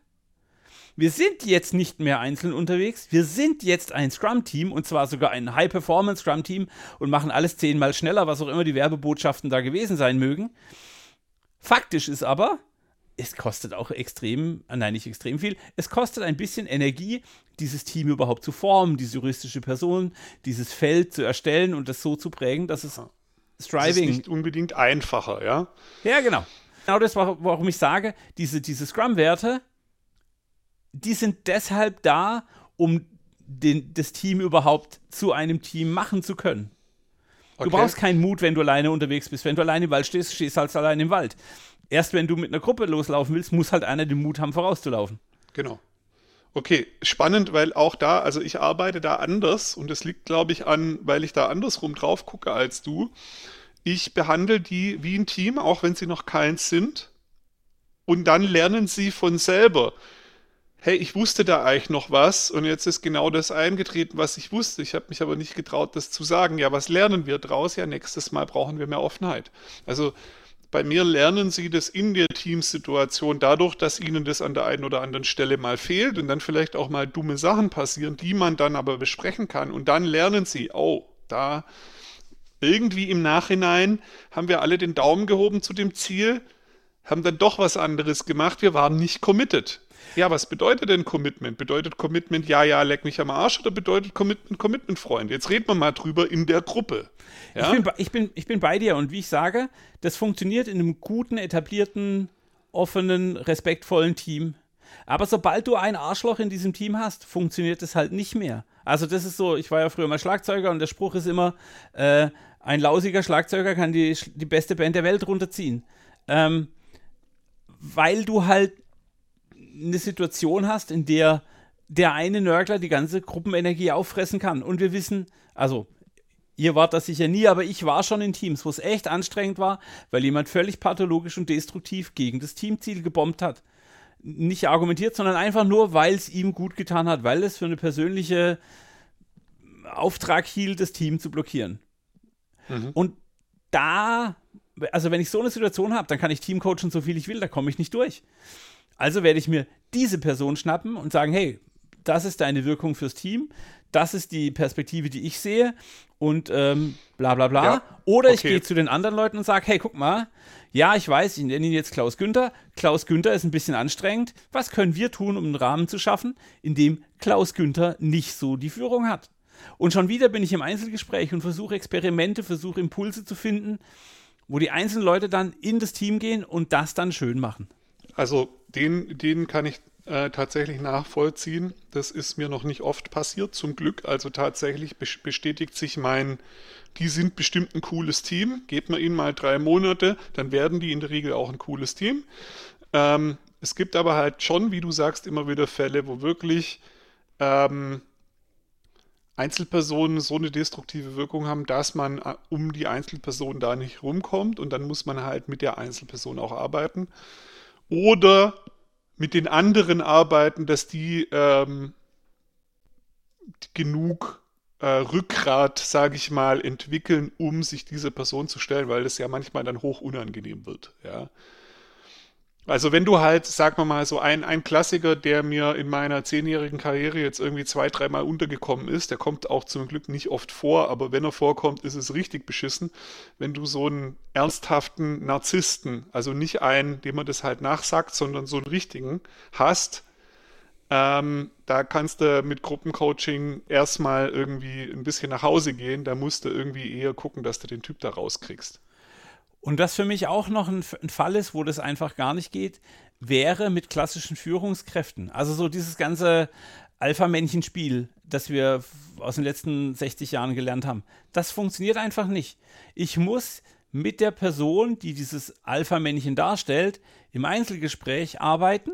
wir sind jetzt nicht mehr einzeln unterwegs, wir sind jetzt ein Scrum-Team und zwar sogar ein High-Performance-Scrum-Team und machen alles zehnmal schneller, was auch immer die Werbebotschaften da gewesen sein mögen. Faktisch ist aber, es kostet auch extrem, äh, nein, nicht extrem viel, es kostet ein bisschen Energie, dieses Team überhaupt zu formen, diese juristische Person, dieses Feld zu erstellen und das so zu prägen, dass es Striving. Das ist nicht unbedingt einfacher, ja? Ja, genau. Genau das, warum ich sage, diese, diese Scrum-Werte, die sind deshalb da, um den, das Team überhaupt zu einem Team machen zu können. Okay. Du brauchst keinen Mut, wenn du alleine unterwegs bist. Wenn du alleine im Wald stehst, stehst du halt allein im Wald. Erst wenn du mit einer Gruppe loslaufen willst, muss halt einer den Mut haben, vorauszulaufen. Genau. Okay, spannend, weil auch da, also ich arbeite da anders und das liegt, glaube ich, an, weil ich da andersrum drauf gucke als du. Ich behandle die wie ein Team, auch wenn sie noch keins sind. Und dann lernen sie von selber. Hey, ich wusste da eigentlich noch was und jetzt ist genau das eingetreten, was ich wusste. Ich habe mich aber nicht getraut, das zu sagen. Ja, was lernen wir draus? Ja, nächstes Mal brauchen wir mehr Offenheit. Also bei mir lernen sie das in der Teamsituation dadurch, dass ihnen das an der einen oder anderen Stelle mal fehlt und dann vielleicht auch mal dumme Sachen passieren, die man dann aber besprechen kann. Und dann lernen sie, oh, da irgendwie im Nachhinein haben wir alle den Daumen gehoben zu dem Ziel, haben dann doch was anderes gemacht, wir waren nicht committed. Ja, was bedeutet denn Commitment? Bedeutet Commitment, ja, ja, leck mich am Arsch oder bedeutet Commitment, Commitment, Freund? Jetzt reden wir mal drüber in der Gruppe. Ja? Ich, bin, ich, bin, ich bin bei dir und wie ich sage, das funktioniert in einem guten, etablierten, offenen, respektvollen Team. Aber sobald du ein Arschloch in diesem Team hast, funktioniert es halt nicht mehr. Also das ist so, ich war ja früher mal Schlagzeuger und der Spruch ist immer, äh, ein lausiger Schlagzeuger kann die, die beste Band der Welt runterziehen. Ähm, weil du halt eine Situation hast, in der der eine Nörgler die ganze Gruppenenergie auffressen kann. Und wir wissen, also ihr wart das sicher nie, aber ich war schon in Teams, wo es echt anstrengend war, weil jemand völlig pathologisch und destruktiv gegen das Teamziel gebombt hat. Nicht argumentiert, sondern einfach nur, weil es ihm gut getan hat, weil es für eine persönliche Auftrag hielt, das Team zu blockieren. Mhm. Und da, also wenn ich so eine Situation habe, dann kann ich Teamcoachen so viel ich will, da komme ich nicht durch. Also werde ich mir diese Person schnappen und sagen, hey, das ist deine Wirkung fürs Team, das ist die Perspektive, die ich sehe und ähm, bla bla bla. Ja, Oder okay. ich gehe zu den anderen Leuten und sage, hey, guck mal, ja, ich weiß, ich nenne ihn jetzt Klaus Günther. Klaus Günther ist ein bisschen anstrengend. Was können wir tun, um einen Rahmen zu schaffen, in dem Klaus Günther nicht so die Führung hat? Und schon wieder bin ich im Einzelgespräch und versuche Experimente, versuche Impulse zu finden, wo die einzelnen Leute dann in das Team gehen und das dann schön machen. Also den, den kann ich äh, tatsächlich nachvollziehen. Das ist mir noch nicht oft passiert, zum Glück. Also tatsächlich bestätigt sich mein, die sind bestimmt ein cooles Team. Gebt man ihnen mal drei Monate, dann werden die in der Regel auch ein cooles Team. Ähm, es gibt aber halt schon, wie du sagst, immer wieder Fälle, wo wirklich ähm, Einzelpersonen so eine destruktive Wirkung haben, dass man äh, um die Einzelperson da nicht rumkommt und dann muss man halt mit der Einzelperson auch arbeiten. Oder mit den anderen arbeiten, dass die ähm, genug äh, Rückgrat, sage ich mal, entwickeln, um sich dieser Person zu stellen, weil das ja manchmal dann hoch unangenehm wird. Ja. Also wenn du halt, sag mal mal, so ein, ein Klassiker, der mir in meiner zehnjährigen Karriere jetzt irgendwie zwei, dreimal untergekommen ist, der kommt auch zum Glück nicht oft vor, aber wenn er vorkommt, ist es richtig beschissen, wenn du so einen ernsthaften Narzissten, also nicht einen, dem man das halt nachsagt, sondern so einen richtigen hast, ähm, da kannst du mit Gruppencoaching erstmal irgendwie ein bisschen nach Hause gehen, da musst du irgendwie eher gucken, dass du den Typ da rauskriegst. Und was für mich auch noch ein, ein, Fall ist, wo das einfach gar nicht geht, wäre mit klassischen Führungskräften. Also so dieses ganze Alpha-Männchen-Spiel, das wir aus den letzten 60 Jahren gelernt haben. Das funktioniert einfach nicht. Ich muss mit der Person, die dieses Alpha-Männchen darstellt, im Einzelgespräch arbeiten,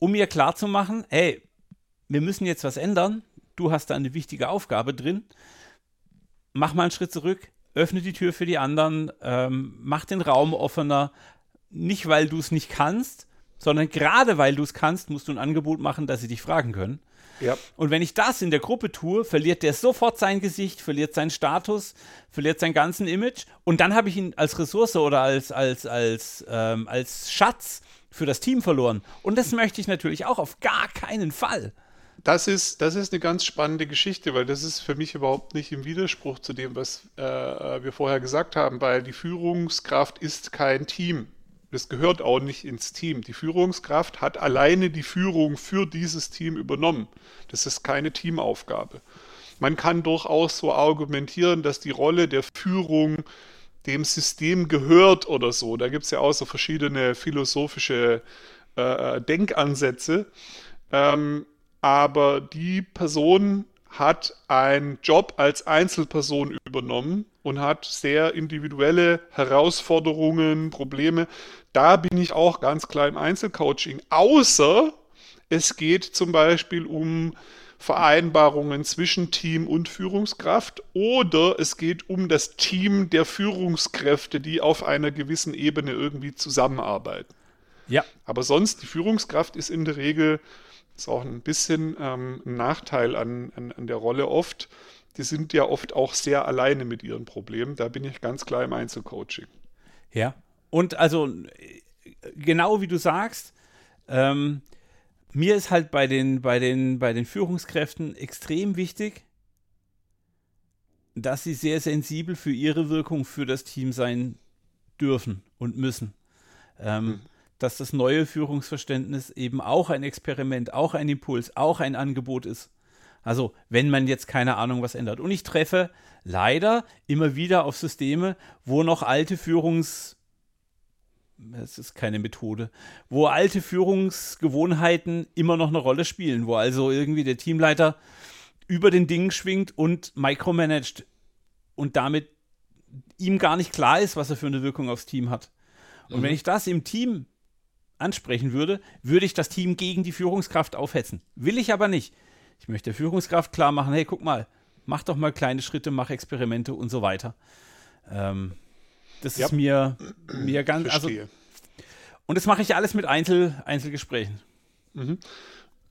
um ihr klarzumachen, hey, wir müssen jetzt was ändern. Du hast da eine wichtige Aufgabe drin. Mach mal einen Schritt zurück öffne die Tür für die anderen, ähm, mach den Raum offener. Nicht, weil du es nicht kannst, sondern gerade weil du es kannst, musst du ein Angebot machen, dass sie dich fragen können. Ja. Und wenn ich das in der Gruppe tue, verliert der sofort sein Gesicht, verliert seinen Status, verliert sein ganzen Image. Und dann habe ich ihn als Ressource oder als, als, als, ähm, als Schatz für das Team verloren. Und das möchte ich natürlich auch auf gar keinen Fall das ist, das ist eine ganz spannende Geschichte, weil das ist für mich überhaupt nicht im Widerspruch zu dem, was äh, wir vorher gesagt haben, weil die Führungskraft ist kein Team. Das gehört auch nicht ins Team. Die Führungskraft hat alleine die Führung für dieses Team übernommen. Das ist keine Teamaufgabe. Man kann durchaus so argumentieren, dass die Rolle der Führung dem System gehört oder so. Da gibt es ja auch so verschiedene philosophische äh, äh Denkansätze. Ähm, aber die Person hat einen Job als Einzelperson übernommen und hat sehr individuelle Herausforderungen, Probleme. Da bin ich auch ganz klar im Einzelcoaching. Außer es geht zum Beispiel um Vereinbarungen zwischen Team und Führungskraft oder es geht um das Team der Führungskräfte, die auf einer gewissen Ebene irgendwie zusammenarbeiten. Ja. Aber sonst, die Führungskraft ist in der Regel ist auch ein bisschen ähm, ein Nachteil an, an, an der Rolle oft. Die sind ja oft auch sehr alleine mit ihren Problemen. Da bin ich ganz klar im Einzelcoaching. Ja, und also genau wie du sagst, ähm, mir ist halt bei den, bei, den, bei den Führungskräften extrem wichtig, dass sie sehr sensibel für ihre Wirkung für das Team sein dürfen und müssen. Ähm, mhm. Dass das neue Führungsverständnis eben auch ein Experiment, auch ein Impuls, auch ein Angebot ist. Also, wenn man jetzt keine Ahnung was ändert. Und ich treffe leider immer wieder auf Systeme, wo noch alte Führungs- es ist keine Methode, wo alte Führungsgewohnheiten immer noch eine Rolle spielen, wo also irgendwie der Teamleiter über den Dingen schwingt und micromanagt und damit ihm gar nicht klar ist, was er für eine Wirkung aufs Team hat. Und mhm. wenn ich das im Team ansprechen würde, würde ich das Team gegen die Führungskraft aufhetzen. Will ich aber nicht. Ich möchte der Führungskraft klar machen, hey, guck mal, mach doch mal kleine Schritte, mach Experimente und so weiter. Ähm, das ja. ist mir, mir ganz. Also, und das mache ich alles mit Einzel, Einzelgesprächen. Mhm.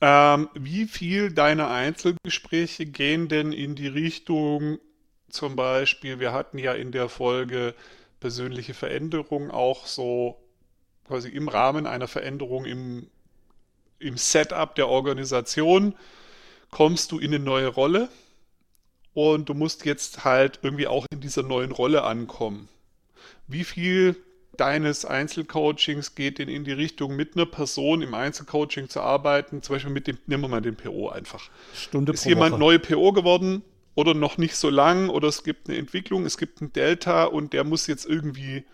Ähm, wie viel deiner Einzelgespräche gehen denn in die Richtung, zum Beispiel, wir hatten ja in der Folge persönliche Veränderung auch so quasi im Rahmen einer Veränderung im, im Setup der Organisation kommst du in eine neue Rolle und du musst jetzt halt irgendwie auch in dieser neuen Rolle ankommen. Wie viel deines Einzelcoachings geht denn in die Richtung, mit einer Person im Einzelcoaching zu arbeiten, zum Beispiel mit dem, nehmen wir mal den PO einfach. Stunde Ist jemand Woche. neu PO geworden oder noch nicht so lang oder es gibt eine Entwicklung, es gibt ein Delta und der muss jetzt irgendwie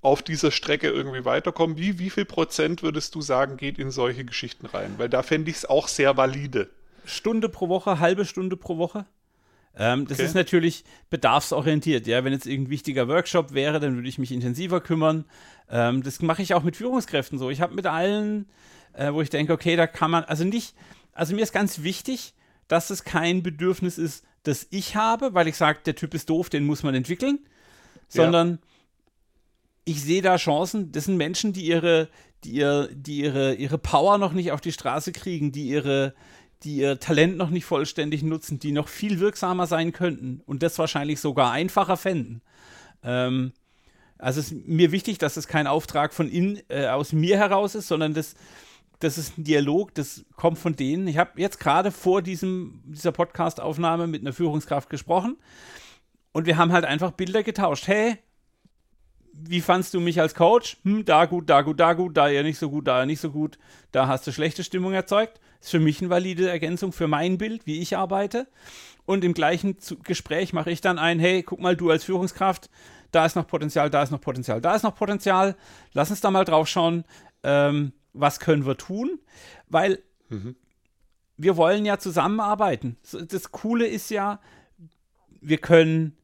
auf dieser Strecke irgendwie weiterkommen. Wie, wie viel Prozent würdest du sagen, geht in solche Geschichten rein? Weil da fände ich es auch sehr valide. Stunde pro Woche, halbe Stunde pro Woche. Ähm, das okay. ist natürlich bedarfsorientiert. Ja, wenn jetzt irgendein wichtiger Workshop wäre, dann würde ich mich intensiver kümmern. Ähm, das mache ich auch mit Führungskräften so. Ich habe mit allen, äh, wo ich denke, okay, da kann man, also nicht, also mir ist ganz wichtig, dass es kein Bedürfnis ist, das ich habe, weil ich sage, der Typ ist doof, den muss man entwickeln, sondern ja. Ich sehe da Chancen. Das sind Menschen, die ihre, die, ihr, die ihre, ihre Power noch nicht auf die Straße kriegen, die ihre, die ihr Talent noch nicht vollständig nutzen, die noch viel wirksamer sein könnten und das wahrscheinlich sogar einfacher fänden. Ähm, also es ist mir wichtig, dass es kein Auftrag von in, äh, aus mir heraus ist, sondern das, das ist ein Dialog, das kommt von denen. Ich habe jetzt gerade vor diesem, dieser Podcast-Aufnahme mit einer Führungskraft gesprochen und wir haben halt einfach Bilder getauscht. Hey, wie fandst du mich als Coach? Hm, da gut, da gut, da gut, da eher nicht so gut, da eher nicht so gut. Da hast du schlechte Stimmung erzeugt. Ist für mich eine valide Ergänzung für mein Bild, wie ich arbeite. Und im gleichen Gespräch mache ich dann ein, hey, guck mal, du als Führungskraft, da ist noch Potenzial, da ist noch Potenzial, da ist noch Potenzial. Lass uns da mal drauf schauen, ähm, was können wir tun? Weil mhm. wir wollen ja zusammenarbeiten. Das Coole ist ja, wir können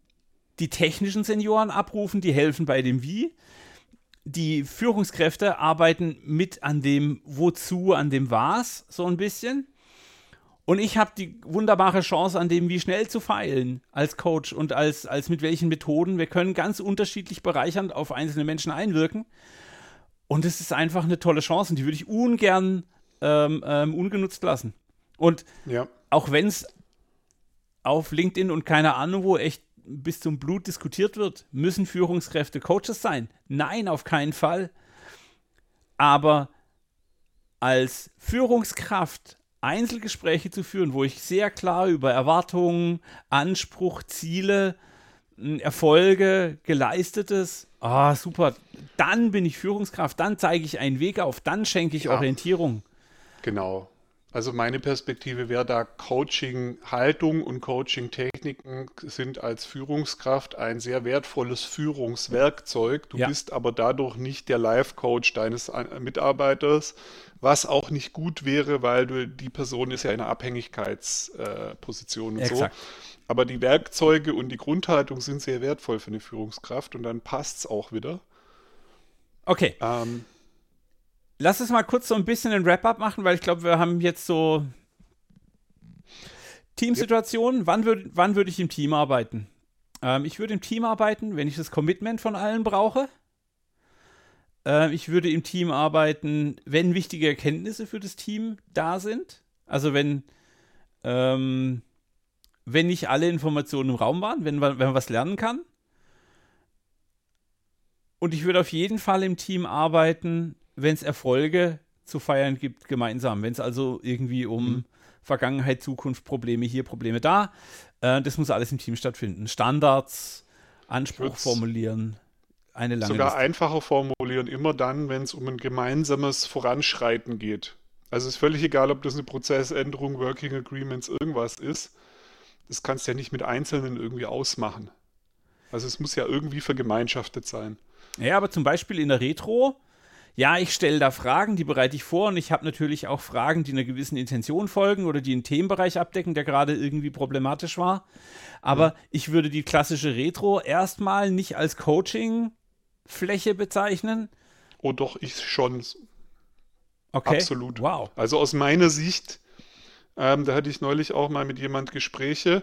die technischen Senioren abrufen, die helfen bei dem Wie. Die Führungskräfte arbeiten mit an dem Wozu, an dem Was, so ein bisschen. Und ich habe die wunderbare Chance, an dem wie schnell zu feilen als Coach und als, als mit welchen Methoden. Wir können ganz unterschiedlich bereichernd auf einzelne Menschen einwirken. Und es ist einfach eine tolle Chance und die würde ich ungern ähm, ähm, ungenutzt lassen. Und ja. auch wenn es auf LinkedIn und keine Ahnung wo echt bis zum Blut diskutiert wird, müssen Führungskräfte Coaches sein? Nein, auf keinen Fall. Aber als Führungskraft Einzelgespräche zu führen, wo ich sehr klar über Erwartungen, Anspruch, Ziele, Erfolge, Geleistetes, ah, super, dann bin ich Führungskraft, dann zeige ich einen Weg auf, dann schenke ich ja, Orientierung. Genau. Also meine Perspektive wäre da, Coaching-Haltung und Coaching-Techniken sind als Führungskraft ein sehr wertvolles Führungswerkzeug. Du ja. bist aber dadurch nicht der Life-Coach deines Mitarbeiters, was auch nicht gut wäre, weil du, die Person ist ja in einer Abhängigkeitsposition äh, und Exakt. so. Aber die Werkzeuge und die Grundhaltung sind sehr wertvoll für eine Führungskraft und dann passt es auch wieder. Okay. Ähm, Lass uns mal kurz so ein bisschen ein Wrap-up machen, weil ich glaube, wir haben jetzt so Teamsituationen. Wann würde wann würd ich im Team arbeiten? Ähm, ich würde im Team arbeiten, wenn ich das Commitment von allen brauche. Äh, ich würde im Team arbeiten, wenn wichtige Erkenntnisse für das Team da sind. Also wenn, ähm, wenn nicht alle Informationen im Raum waren, wenn man, wenn man was lernen kann. Und ich würde auf jeden Fall im Team arbeiten, wenn es Erfolge zu feiern gibt, gemeinsam. Wenn es also irgendwie um mhm. Vergangenheit, Zukunft, Probleme hier, Probleme da. Äh, das muss alles im Team stattfinden. Standards, Anspruch formulieren, eine lange Sogar Liste. einfacher formulieren, immer dann, wenn es um ein gemeinsames Voranschreiten geht. Also es ist völlig egal, ob das eine Prozessänderung, Working Agreements, irgendwas ist. Das kannst du ja nicht mit Einzelnen irgendwie ausmachen. Also es muss ja irgendwie vergemeinschaftet sein. Ja, aber zum Beispiel in der Retro, ja, ich stelle da Fragen, die bereite ich vor und ich habe natürlich auch Fragen, die einer gewissen Intention folgen oder die einen Themenbereich abdecken, der gerade irgendwie problematisch war. Aber mhm. ich würde die klassische Retro erstmal nicht als Coaching-Fläche bezeichnen. Oh doch, ich schon. Okay. Absolut. Wow. Also aus meiner Sicht, ähm, da hatte ich neulich auch mal mit jemand Gespräche,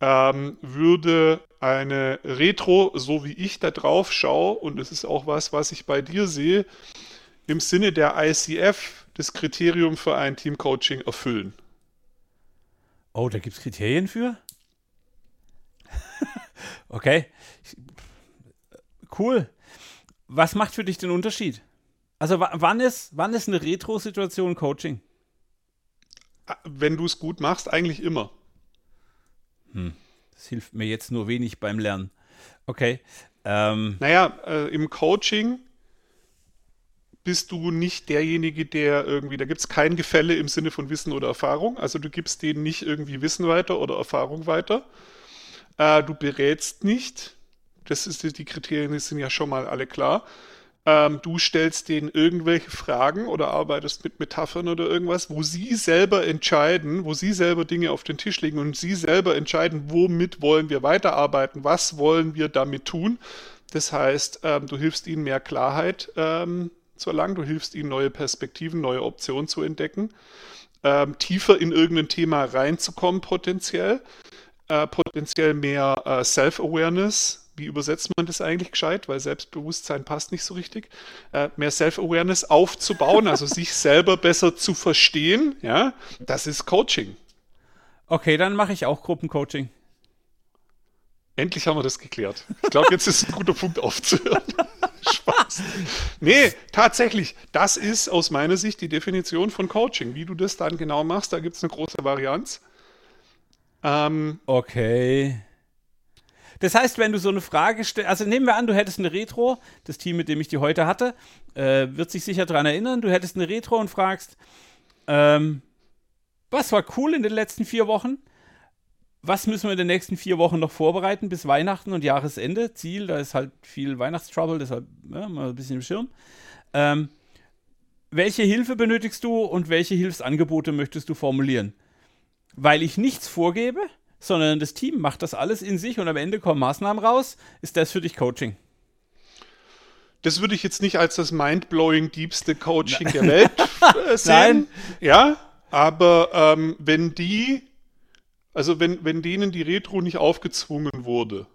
ähm, würde eine Retro, so wie ich da drauf schaue, und es ist auch was, was ich bei dir sehe, im Sinne der ICF das Kriterium für ein Teamcoaching erfüllen. Oh, da gibt es Kriterien für? *laughs* okay. Cool. Was macht für dich den Unterschied? Also wann ist, wann ist eine Retro-Situation Coaching? Wenn du es gut machst, eigentlich immer. Hm. Das hilft mir jetzt nur wenig beim Lernen. Okay. Ähm. Naja, äh, im Coaching bist du nicht derjenige, der irgendwie, da gibt es kein Gefälle im Sinne von Wissen oder Erfahrung. Also du gibst denen nicht irgendwie Wissen weiter oder Erfahrung weiter. Äh, du berätst nicht. Das ist die Kriterien, sind ja schon mal alle klar. Ähm, du stellst denen irgendwelche Fragen oder arbeitest mit Metaphern oder irgendwas, wo sie selber entscheiden, wo sie selber Dinge auf den Tisch legen und sie selber entscheiden, womit wollen wir weiterarbeiten, was wollen wir damit tun. Das heißt, ähm, du hilfst ihnen mehr Klarheit ähm, zu erlangen, du hilfst ihnen neue Perspektiven, neue Optionen zu entdecken, ähm, tiefer in irgendein Thema reinzukommen potenziell, äh, potenziell mehr äh, Self-Awareness wie übersetzt man das eigentlich gescheit, weil Selbstbewusstsein passt nicht so richtig, äh, mehr Self-Awareness aufzubauen, also *laughs* sich selber besser zu verstehen, ja, das ist Coaching. Okay, dann mache ich auch Gruppencoaching. Endlich haben wir das geklärt. Ich glaube, jetzt ist ein guter Punkt aufzuhören. *laughs* Spaß. Nee, tatsächlich, das ist aus meiner Sicht die Definition von Coaching. Wie du das dann genau machst, da gibt es eine große Varianz. Ähm, okay. Das heißt, wenn du so eine Frage stellst, also nehmen wir an, du hättest eine Retro, das Team, mit dem ich die heute hatte, äh, wird sich sicher daran erinnern, du hättest eine Retro und fragst, ähm, was war cool in den letzten vier Wochen? Was müssen wir in den nächsten vier Wochen noch vorbereiten bis Weihnachten und Jahresende? Ziel, da ist halt viel Weihnachtstrouble, deshalb ja, mal ein bisschen im Schirm. Ähm, welche Hilfe benötigst du und welche Hilfsangebote möchtest du formulieren? Weil ich nichts vorgebe, sondern das Team macht das alles in sich und am Ende kommen Maßnahmen raus. Ist das für dich Coaching? Das würde ich jetzt nicht als das mindblowing diebste Coaching der Welt *laughs* äh, sehen. Nein. Ja, aber ähm, wenn die, also wenn, wenn denen die Retro nicht aufgezwungen wurde,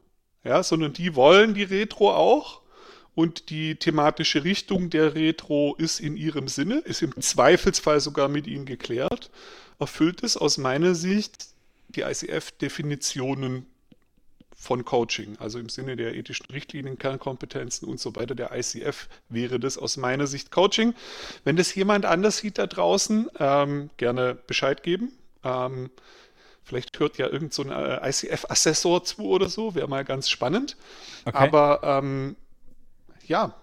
ja, sondern die wollen die Retro auch und die thematische Richtung der Retro ist in ihrem Sinne, ist im Zweifelsfall sogar mit ihnen geklärt, erfüllt es aus meiner Sicht die ICF-Definitionen von Coaching, also im Sinne der ethischen Richtlinien, Kernkompetenzen und so weiter. Der ICF wäre das aus meiner Sicht Coaching. Wenn das jemand anders sieht da draußen, ähm, gerne Bescheid geben. Ähm, vielleicht hört ja irgend so ein äh, ICF-Assessor zu oder so, wäre mal ganz spannend. Okay. Aber ähm, ja,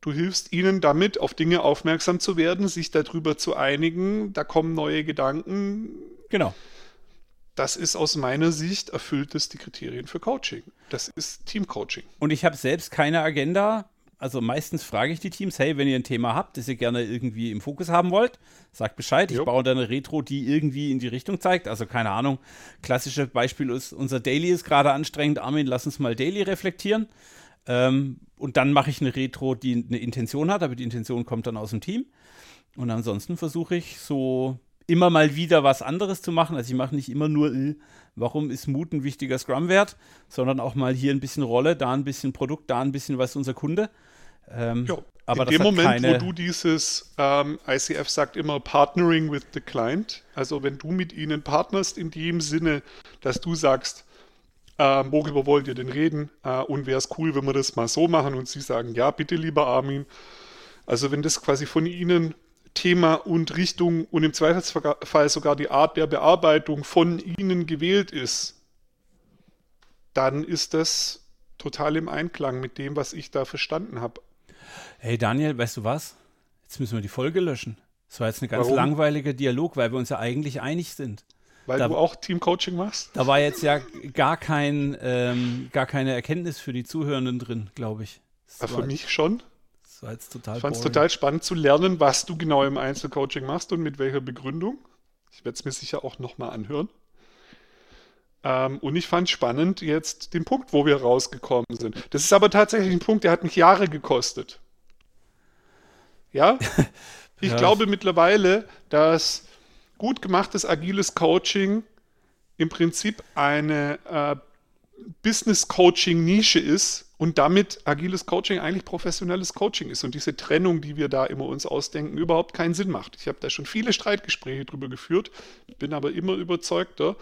du hilfst ihnen damit, auf Dinge aufmerksam zu werden, sich darüber zu einigen, da kommen neue Gedanken. Genau das ist aus meiner Sicht erfüllt es die Kriterien für Coaching. Das ist Teamcoaching. Und ich habe selbst keine Agenda. Also meistens frage ich die Teams, hey, wenn ihr ein Thema habt, das ihr gerne irgendwie im Fokus haben wollt, sagt Bescheid. Ich jo. baue dann eine Retro, die irgendwie in die Richtung zeigt. Also keine Ahnung. Klassisches Beispiel ist, unser Daily ist gerade anstrengend. Armin, lass uns mal Daily reflektieren. Ähm, und dann mache ich eine Retro, die eine Intention hat, aber die Intention kommt dann aus dem Team. Und ansonsten versuche ich so immer mal wieder was anderes zu machen. Also ich mache nicht immer nur, äh, warum ist Mut ein wichtiger Scrum-Wert, sondern auch mal hier ein bisschen Rolle, da ein bisschen Produkt, da ein bisschen was unser Kunde. Ähm, jo, aber in dem Moment, keine... wo du dieses ähm, ICF sagt immer Partnering with the Client, also wenn du mit ihnen partnerst in dem Sinne, dass du sagst, äh, worüber wollt ihr denn reden äh, und wäre es cool, wenn wir das mal so machen und sie sagen, ja, bitte lieber Armin. Also wenn das quasi von ihnen Thema und Richtung und im Zweifelsfall sogar die Art der Bearbeitung von Ihnen gewählt ist, dann ist das total im Einklang mit dem, was ich da verstanden habe. Hey Daniel, weißt du was? Jetzt müssen wir die Folge löschen. Das war jetzt ein ganz Warum? langweiliger Dialog, weil wir uns ja eigentlich einig sind. Weil Da- du auch Teamcoaching machst? Da war jetzt ja gar, kein, ähm, gar keine Erkenntnis für die Zuhörenden drin, glaube ich. Das für mich schon. Das war jetzt total Ich fand es total spannend zu lernen, was du genau im Einzelcoaching machst und mit welcher Begründung. Ich werde es mir sicher auch nochmal anhören. Ähm, und ich fand spannend jetzt den Punkt, wo wir rausgekommen sind. Das ist aber tatsächlich ein Punkt, der hat mich Jahre gekostet. Ja? *laughs* Ich Ja. glaube mittlerweile, dass gut gemachtes agiles Coaching im Prinzip eine äh, Business-Coaching-Nische ist und damit agiles Coaching eigentlich professionelles Coaching ist und diese Trennung, die wir da immer uns ausdenken, überhaupt keinen Sinn macht. Ich habe da schon viele Streitgespräche drüber geführt, bin aber immer überzeugter.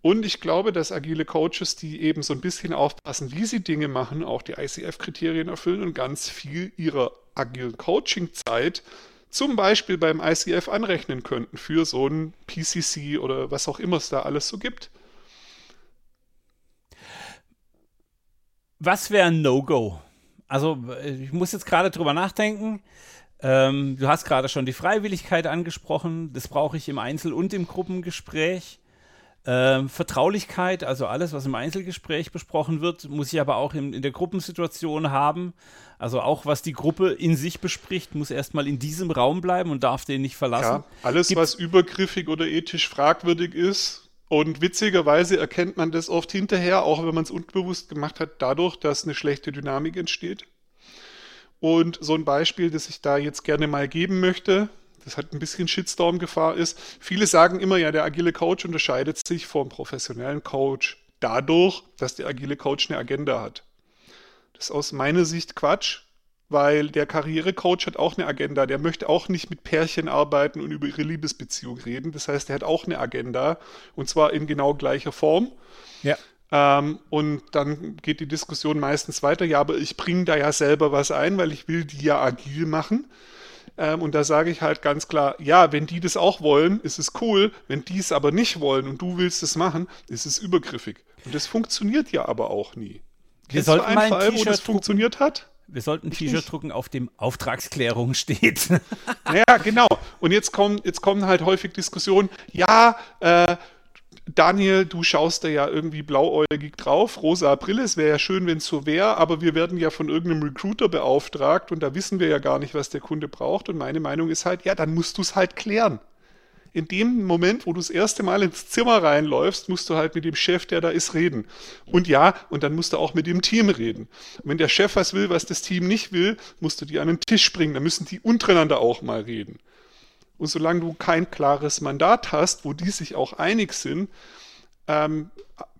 Und ich glaube, dass agile Coaches, die eben so ein bisschen aufpassen, wie sie Dinge machen, auch die ICF-Kriterien erfüllen und ganz viel ihrer agilen Coaching-Zeit zum Beispiel beim ICF anrechnen könnten für so ein PCC oder was auch immer es da alles so gibt. Was wäre ein No-Go? Also, ich muss jetzt gerade drüber nachdenken. Ähm, du hast gerade schon die Freiwilligkeit angesprochen. Das brauche ich im Einzel- und im Gruppengespräch. Ähm, Vertraulichkeit, also alles, was im Einzelgespräch besprochen wird, muss ich aber auch in, in der Gruppensituation haben. Also auch, was die Gruppe in sich bespricht, muss erstmal in diesem Raum bleiben und darf den nicht verlassen. Ja, alles, Gibt's- was übergriffig oder ethisch fragwürdig ist. Und witzigerweise erkennt man das oft hinterher, auch wenn man es unbewusst gemacht hat, dadurch, dass eine schlechte Dynamik entsteht. Und so ein Beispiel, das ich da jetzt gerne mal geben möchte, das hat ein bisschen Shitstorm-Gefahr ist. Viele sagen immer, ja, der agile Coach unterscheidet sich vom professionellen Coach dadurch, dass der agile Coach eine Agenda hat. Das ist aus meiner Sicht Quatsch, weil der Karrierecoach hat auch eine Agenda. Der möchte auch nicht mit Pärchen arbeiten und über ihre Liebesbeziehung reden. Das heißt, er hat auch eine Agenda und zwar in genau gleicher Form. Ja. Ähm, und dann geht die Diskussion meistens weiter. Ja, aber ich bringe da ja selber was ein, weil ich will die ja agil machen. Ähm, und da sage ich halt ganz klar, ja, wenn die das auch wollen, ist es cool. Wenn die es aber nicht wollen und du willst es machen, ist es übergriffig. Und das funktioniert ja aber auch nie. Wir Kennst du sollten einen mal ein Fall, wo das funktioniert hat? Wir sollten ein T-Shirt drucken, auf dem Auftragsklärung *laughs* steht. Ja, genau. Und jetzt kommen, jetzt kommen halt häufig Diskussionen, ja, äh, Daniel, du schaust da ja irgendwie blauäugig drauf, rosa Brille, es wäre ja schön, wenn es so wäre, aber wir werden ja von irgendeinem Recruiter beauftragt und da wissen wir ja gar nicht, was der Kunde braucht. Und meine Meinung ist halt, ja, dann musst du es halt klären. In dem Moment, wo du das erste Mal ins Zimmer reinläufst, musst du halt mit dem Chef, der da ist, reden. Und ja, und dann musst du auch mit dem Team reden. Und wenn der Chef was will, was das Team nicht will, musst du die an den Tisch bringen. Dann müssen die untereinander auch mal reden. Und solange du kein klares Mandat hast, wo die sich auch einig sind, ähm,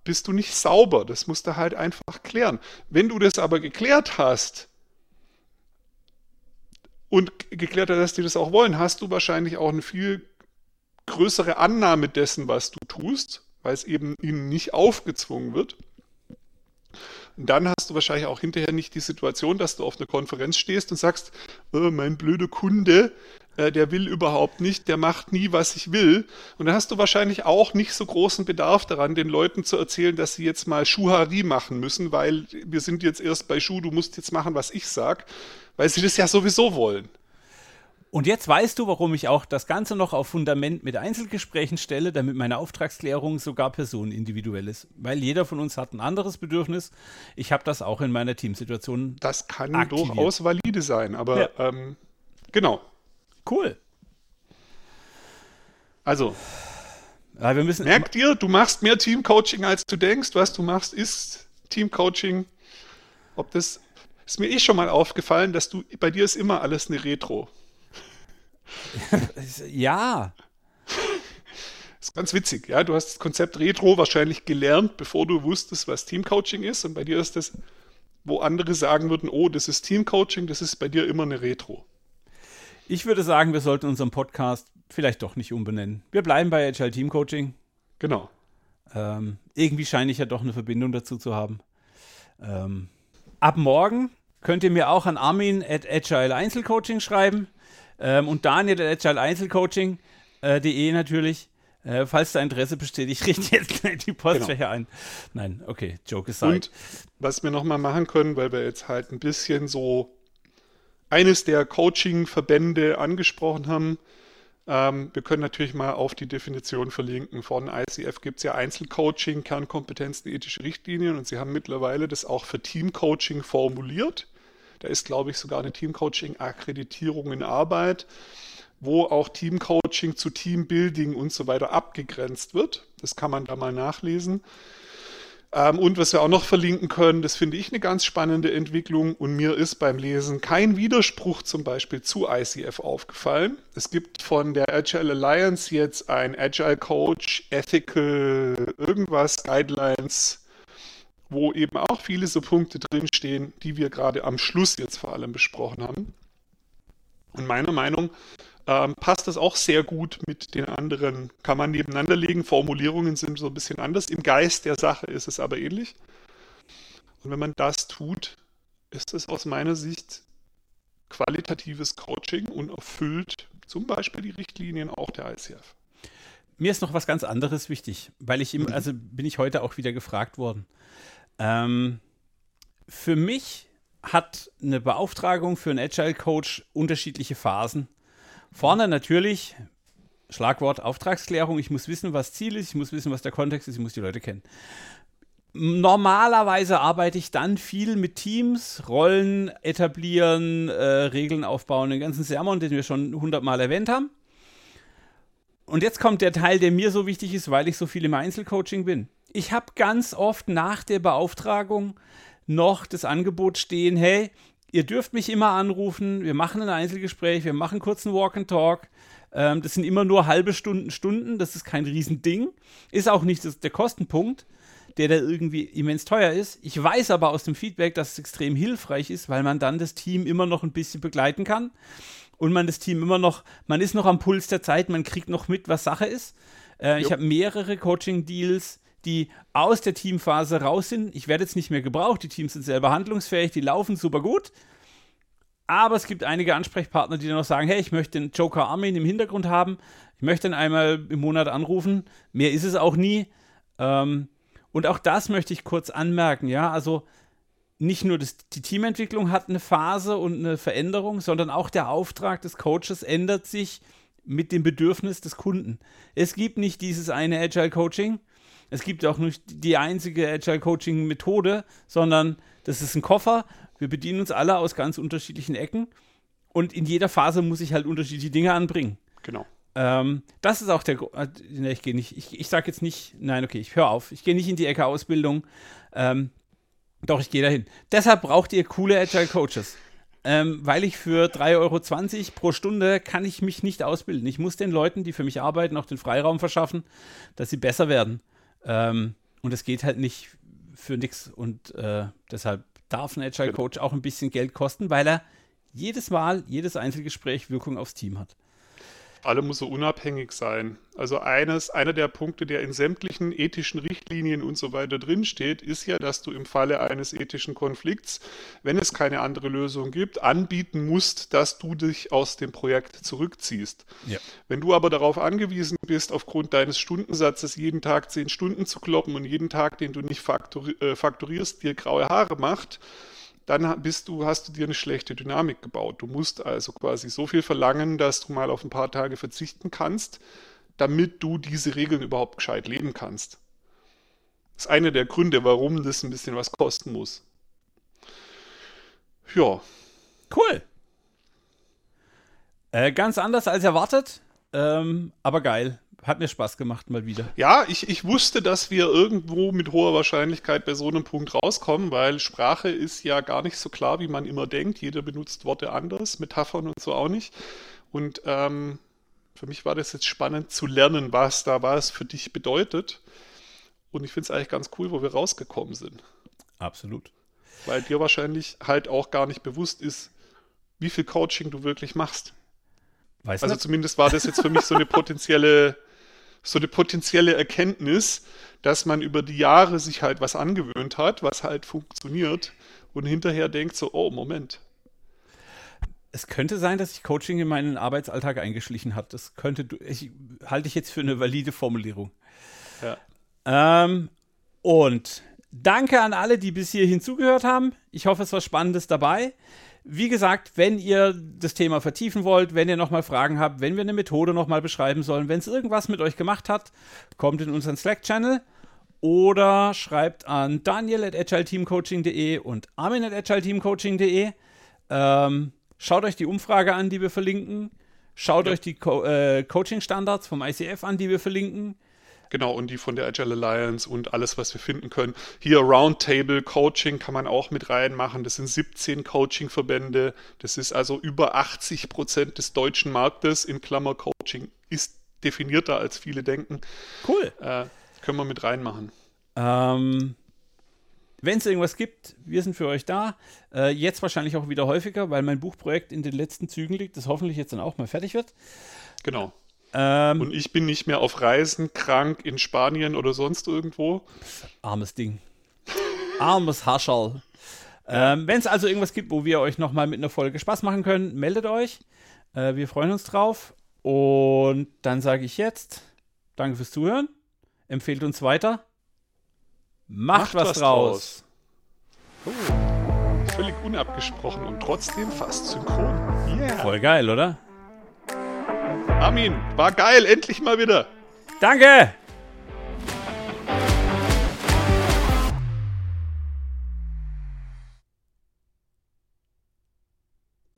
bist du nicht sauber. Das musst du halt einfach klären. Wenn du das aber geklärt hast und geklärt hast, dass die das auch wollen, hast du wahrscheinlich auch eine viel größere Annahme dessen, was du tust, weil es eben ihnen nicht aufgezwungen wird. Und dann hast du wahrscheinlich auch hinterher nicht die Situation, dass du auf einer Konferenz stehst und sagst, äh, mein blöder Kunde, äh, der will überhaupt nicht, der macht nie, was ich will. Und dann hast du wahrscheinlich auch nicht so großen Bedarf daran, den Leuten zu erzählen, dass sie jetzt mal Schuhari machen müssen, weil wir sind jetzt erst bei Schuh, du musst jetzt machen, was ich sag, weil sie das ja sowieso wollen. Und jetzt weißt du, warum ich auch das Ganze noch auf Fundament mit Einzelgesprächen stelle, damit meine Auftragsklärung sogar personenindividuell ist. Weil jeder von uns hat ein anderes Bedürfnis. Ich habe das auch in meiner Teamsituation. Das kann Aktiviert. durchaus valide sein, aber Ja. ähm, genau. Cool. Also, Ja, wir müssen. merk dir, du machst mehr Teamcoaching, als du denkst. Was du machst, ist Teamcoaching. Ob das ist mir eh schon mal aufgefallen, dass du bei dir ist immer alles eine Retro. *laughs* Ja, ist ganz witzig, ja. Du hast das Konzept Retro wahrscheinlich gelernt, bevor du wusstest, was Teamcoaching ist. Und bei dir ist das, wo andere sagen würden, oh, das ist Teamcoaching, das ist bei dir immer eine Retro. ich würde sagen, wir sollten unseren Podcast vielleicht doch nicht umbenennen. Wir bleiben bei Agile Team Coaching. Genau. Ähm, irgendwie scheine ich ja doch eine Verbindung dazu zu haben. Ähm, ab morgen könnt ihr mir auch an Armin at Agile Einzelcoaching schreiben. Ähm, und Daniel at agileeinzelcoaching.de äh, natürlich. Äh, falls da Interesse besteht, ich richte jetzt *laughs* gleich die Postfächer genau. ein. Nein, okay, Joke aside. Und was wir nochmal machen können, weil wir jetzt halt ein bisschen so eines der Coaching-Verbände angesprochen haben, ähm, wir können natürlich mal auf die Definition verlinken. Von ICF gibt es ja Einzelcoaching, Kernkompetenzen, ethische Richtlinien und sie haben mittlerweile das auch für Teamcoaching formuliert. Da ist, glaube ich, sogar eine Teamcoaching-Akkreditierung in Arbeit wo auch Teamcoaching zu Teambuilding und so weiter abgegrenzt wird. Das kann man da mal nachlesen. Ähm, und was wir auch noch verlinken können, das finde ich eine ganz spannende Entwicklung und mir ist beim Lesen kein Widerspruch zum Beispiel zu ICF aufgefallen. Es gibt von der Agile Alliance jetzt ein Agile Coach, Ethical, irgendwas, Guidelines, wo eben auch viele so Punkte drinstehen, die wir gerade am Schluss jetzt vor allem besprochen haben. Und meiner Meinung ähm, passt das auch sehr gut mit den anderen, kann man nebeneinander legen. Formulierungen sind so ein bisschen anders. Im Geist der Sache ist es aber ähnlich. Und wenn man das tut, ist es aus meiner Sicht qualitatives Coaching und erfüllt zum Beispiel die Richtlinien auch der ICF. Mir ist noch was ganz anderes wichtig, weil ich im, mhm. also bin ich heute auch wieder gefragt worden. Ähm, für mich hat eine Beauftragung für einen Agile Coach unterschiedliche Phasen. Vorne natürlich Schlagwort Auftragsklärung. Ich muss wissen, was Ziel ist, ich muss wissen, was der Kontext ist, ich muss die Leute kennen. Normalerweise arbeite ich dann viel mit Teams, Rollen etablieren, äh, Regeln aufbauen, den ganzen Sermon, den wir schon hundertmal erwähnt haben. Und jetzt kommt der Teil, der mir so wichtig ist, weil ich so viel im Einzelcoaching bin. Ich habe ganz oft nach der Beauftragung noch das Angebot stehen, hey, ihr dürft mich immer anrufen, wir machen ein Einzelgespräch, wir machen kurz einen Walk and Talk. Ähm, das sind immer nur halbe Stunden, Stunden, das ist kein Riesending. Ist auch nicht das, der Kostenpunkt, der da irgendwie immens teuer ist. Ich weiß aber aus dem Feedback, dass es extrem hilfreich ist, weil man dann das Team immer noch ein bisschen begleiten kann und man das Team immer noch, man ist noch am Puls der Zeit, man kriegt noch mit, was Sache ist. Äh, ich habe mehrere Coaching-Deals, die aus der Teamphase raus sind. Ich werde jetzt nicht mehr gebraucht, die Teams sind selber handlungsfähig, die laufen super gut. Aber es gibt einige Ansprechpartner, die dann noch sagen, hey, ich möchte den Joker Armin im Hintergrund haben. Ich möchte ihn einmal im Monat anrufen. Mehr ist es auch nie. Ähm, und auch das möchte ich kurz anmerken, ja. Also nicht nur das, die Teamentwicklung hat eine Phase und eine Veränderung, sondern auch der Auftrag des Coaches ändert sich mit dem Bedürfnis des Kunden. Es gibt nicht dieses eine Agile Coaching, es gibt auch nicht die einzige Agile Coaching Methode, sondern das ist ein Koffer. Wir bedienen uns alle aus ganz unterschiedlichen Ecken und in jeder Phase muss ich halt unterschiedliche Dinge anbringen. Genau. Ähm, das ist auch der. Ne, ich gehe nicht. Ich, ich sage jetzt nicht. Nein, okay, ich höre auf. Ich gehe nicht in die Ecke Ausbildung. Ähm, doch, ich gehe dahin. Deshalb braucht ihr coole Agile Coaches. Ähm, weil ich für 3,20 Euro pro Stunde kann ich mich nicht ausbilden. Ich muss den Leuten, die für mich arbeiten, auch den Freiraum verschaffen, dass sie besser werden. Ähm, und es geht halt nicht für nichts. Und äh, deshalb darf ein Agile Coach auch ein bisschen Geld kosten, weil er jedes Mal, jedes Einzelgespräch Wirkung aufs Team hat allem muss so unabhängig sein. Also eines, einer der Punkte, der in sämtlichen ethischen Richtlinien und so weiter drinsteht, ist ja, dass du im Falle eines ethischen Konflikts, wenn es keine andere Lösung gibt, anbieten musst, dass du dich aus dem Projekt zurückziehst. Ja. Wenn du aber darauf angewiesen bist, aufgrund deines Stundensatzes jeden Tag zehn Stunden zu kloppen und jeden Tag, den du nicht fakturi äh, fakturierst, dir graue Haare macht, dann bist du, hast du dir eine schlechte Dynamik gebaut. Du musst also quasi so viel verlangen, dass du mal auf ein paar Tage verzichten kannst, damit du diese Regeln überhaupt gescheit leben kannst. Das ist einer der Gründe, warum das ein bisschen was kosten muss. Ja. Cool. Äh, ganz anders als erwartet, ähm, aber geil. Hat mir Spaß gemacht, mal wieder. Ja, ich, ich wusste, dass wir irgendwo mit hoher Wahrscheinlichkeit bei so einem Punkt rauskommen, weil Sprache ist ja gar nicht so klar, wie man immer denkt. Jeder benutzt Worte anders, Metaphern und so auch nicht. Und ähm, für mich war das jetzt spannend zu lernen, was da was für dich bedeutet. Und ich finde es eigentlich ganz cool, wo wir rausgekommen sind. Absolut. Weil dir wahrscheinlich halt auch gar nicht bewusst ist, wie viel Coaching du wirklich machst. Weiß also nicht. zumindest war das jetzt für mich so eine *laughs* potenzielle so eine potenzielle Erkenntnis, dass man über die Jahre sich halt was angewöhnt hat, was halt funktioniert und hinterher denkt so, oh, Moment. es könnte sein, dass sich Coaching in meinen Arbeitsalltag eingeschlichen hat. Das könnte, ich halte ich jetzt für eine valide Formulierung. Ja. Ähm, und danke an alle, die bis hierhin zugehört haben. Ich hoffe, es war Spannendes dabei. Wie gesagt, wenn ihr das Thema vertiefen wollt, wenn ihr nochmal Fragen habt, wenn wir eine Methode nochmal beschreiben sollen, wenn es irgendwas mit euch gemacht hat, kommt in unseren Slack-Channel oder schreibt an daniel at agileteamcoaching.de und armin at agileteamcoaching.de. Ähm, schaut euch die Umfrage an, die wir verlinken. Schaut ja. euch die Co äh, Coaching-Standards vom ICF an, die wir verlinken. Genau, und die von der Agile Alliance und alles, was wir finden können. Hier Roundtable Coaching kann man auch mit reinmachen. Das sind 17 Coaching-Verbände. Das ist also über 80 Prozent des deutschen Marktes. In Klammer Coaching ist definierter, als viele denken. Cool. Äh, können wir mit reinmachen. Ähm, wenn es irgendwas gibt, wir sind für euch da. Äh, jetzt wahrscheinlich auch wieder häufiger, weil mein Buchprojekt in den letzten Zügen liegt, das hoffentlich jetzt dann auch mal fertig wird. Genau. Ähm, und ich bin nicht mehr auf Reisen, krank in Spanien oder sonst irgendwo. Armes Ding. Armes Hascherl. Ähm, Wenn es also irgendwas gibt, wo wir euch nochmal mit einer Folge Spaß machen können, meldet euch. Äh, wir freuen uns drauf. Und dann sage ich jetzt, danke fürs Zuhören. Empfehlt uns weiter. Macht, Macht was, was draus. draus. Oh, völlig unabgesprochen und trotzdem fast synchron. Yeah. Voll geil, oder? Armin, war geil, endlich mal wieder. Danke!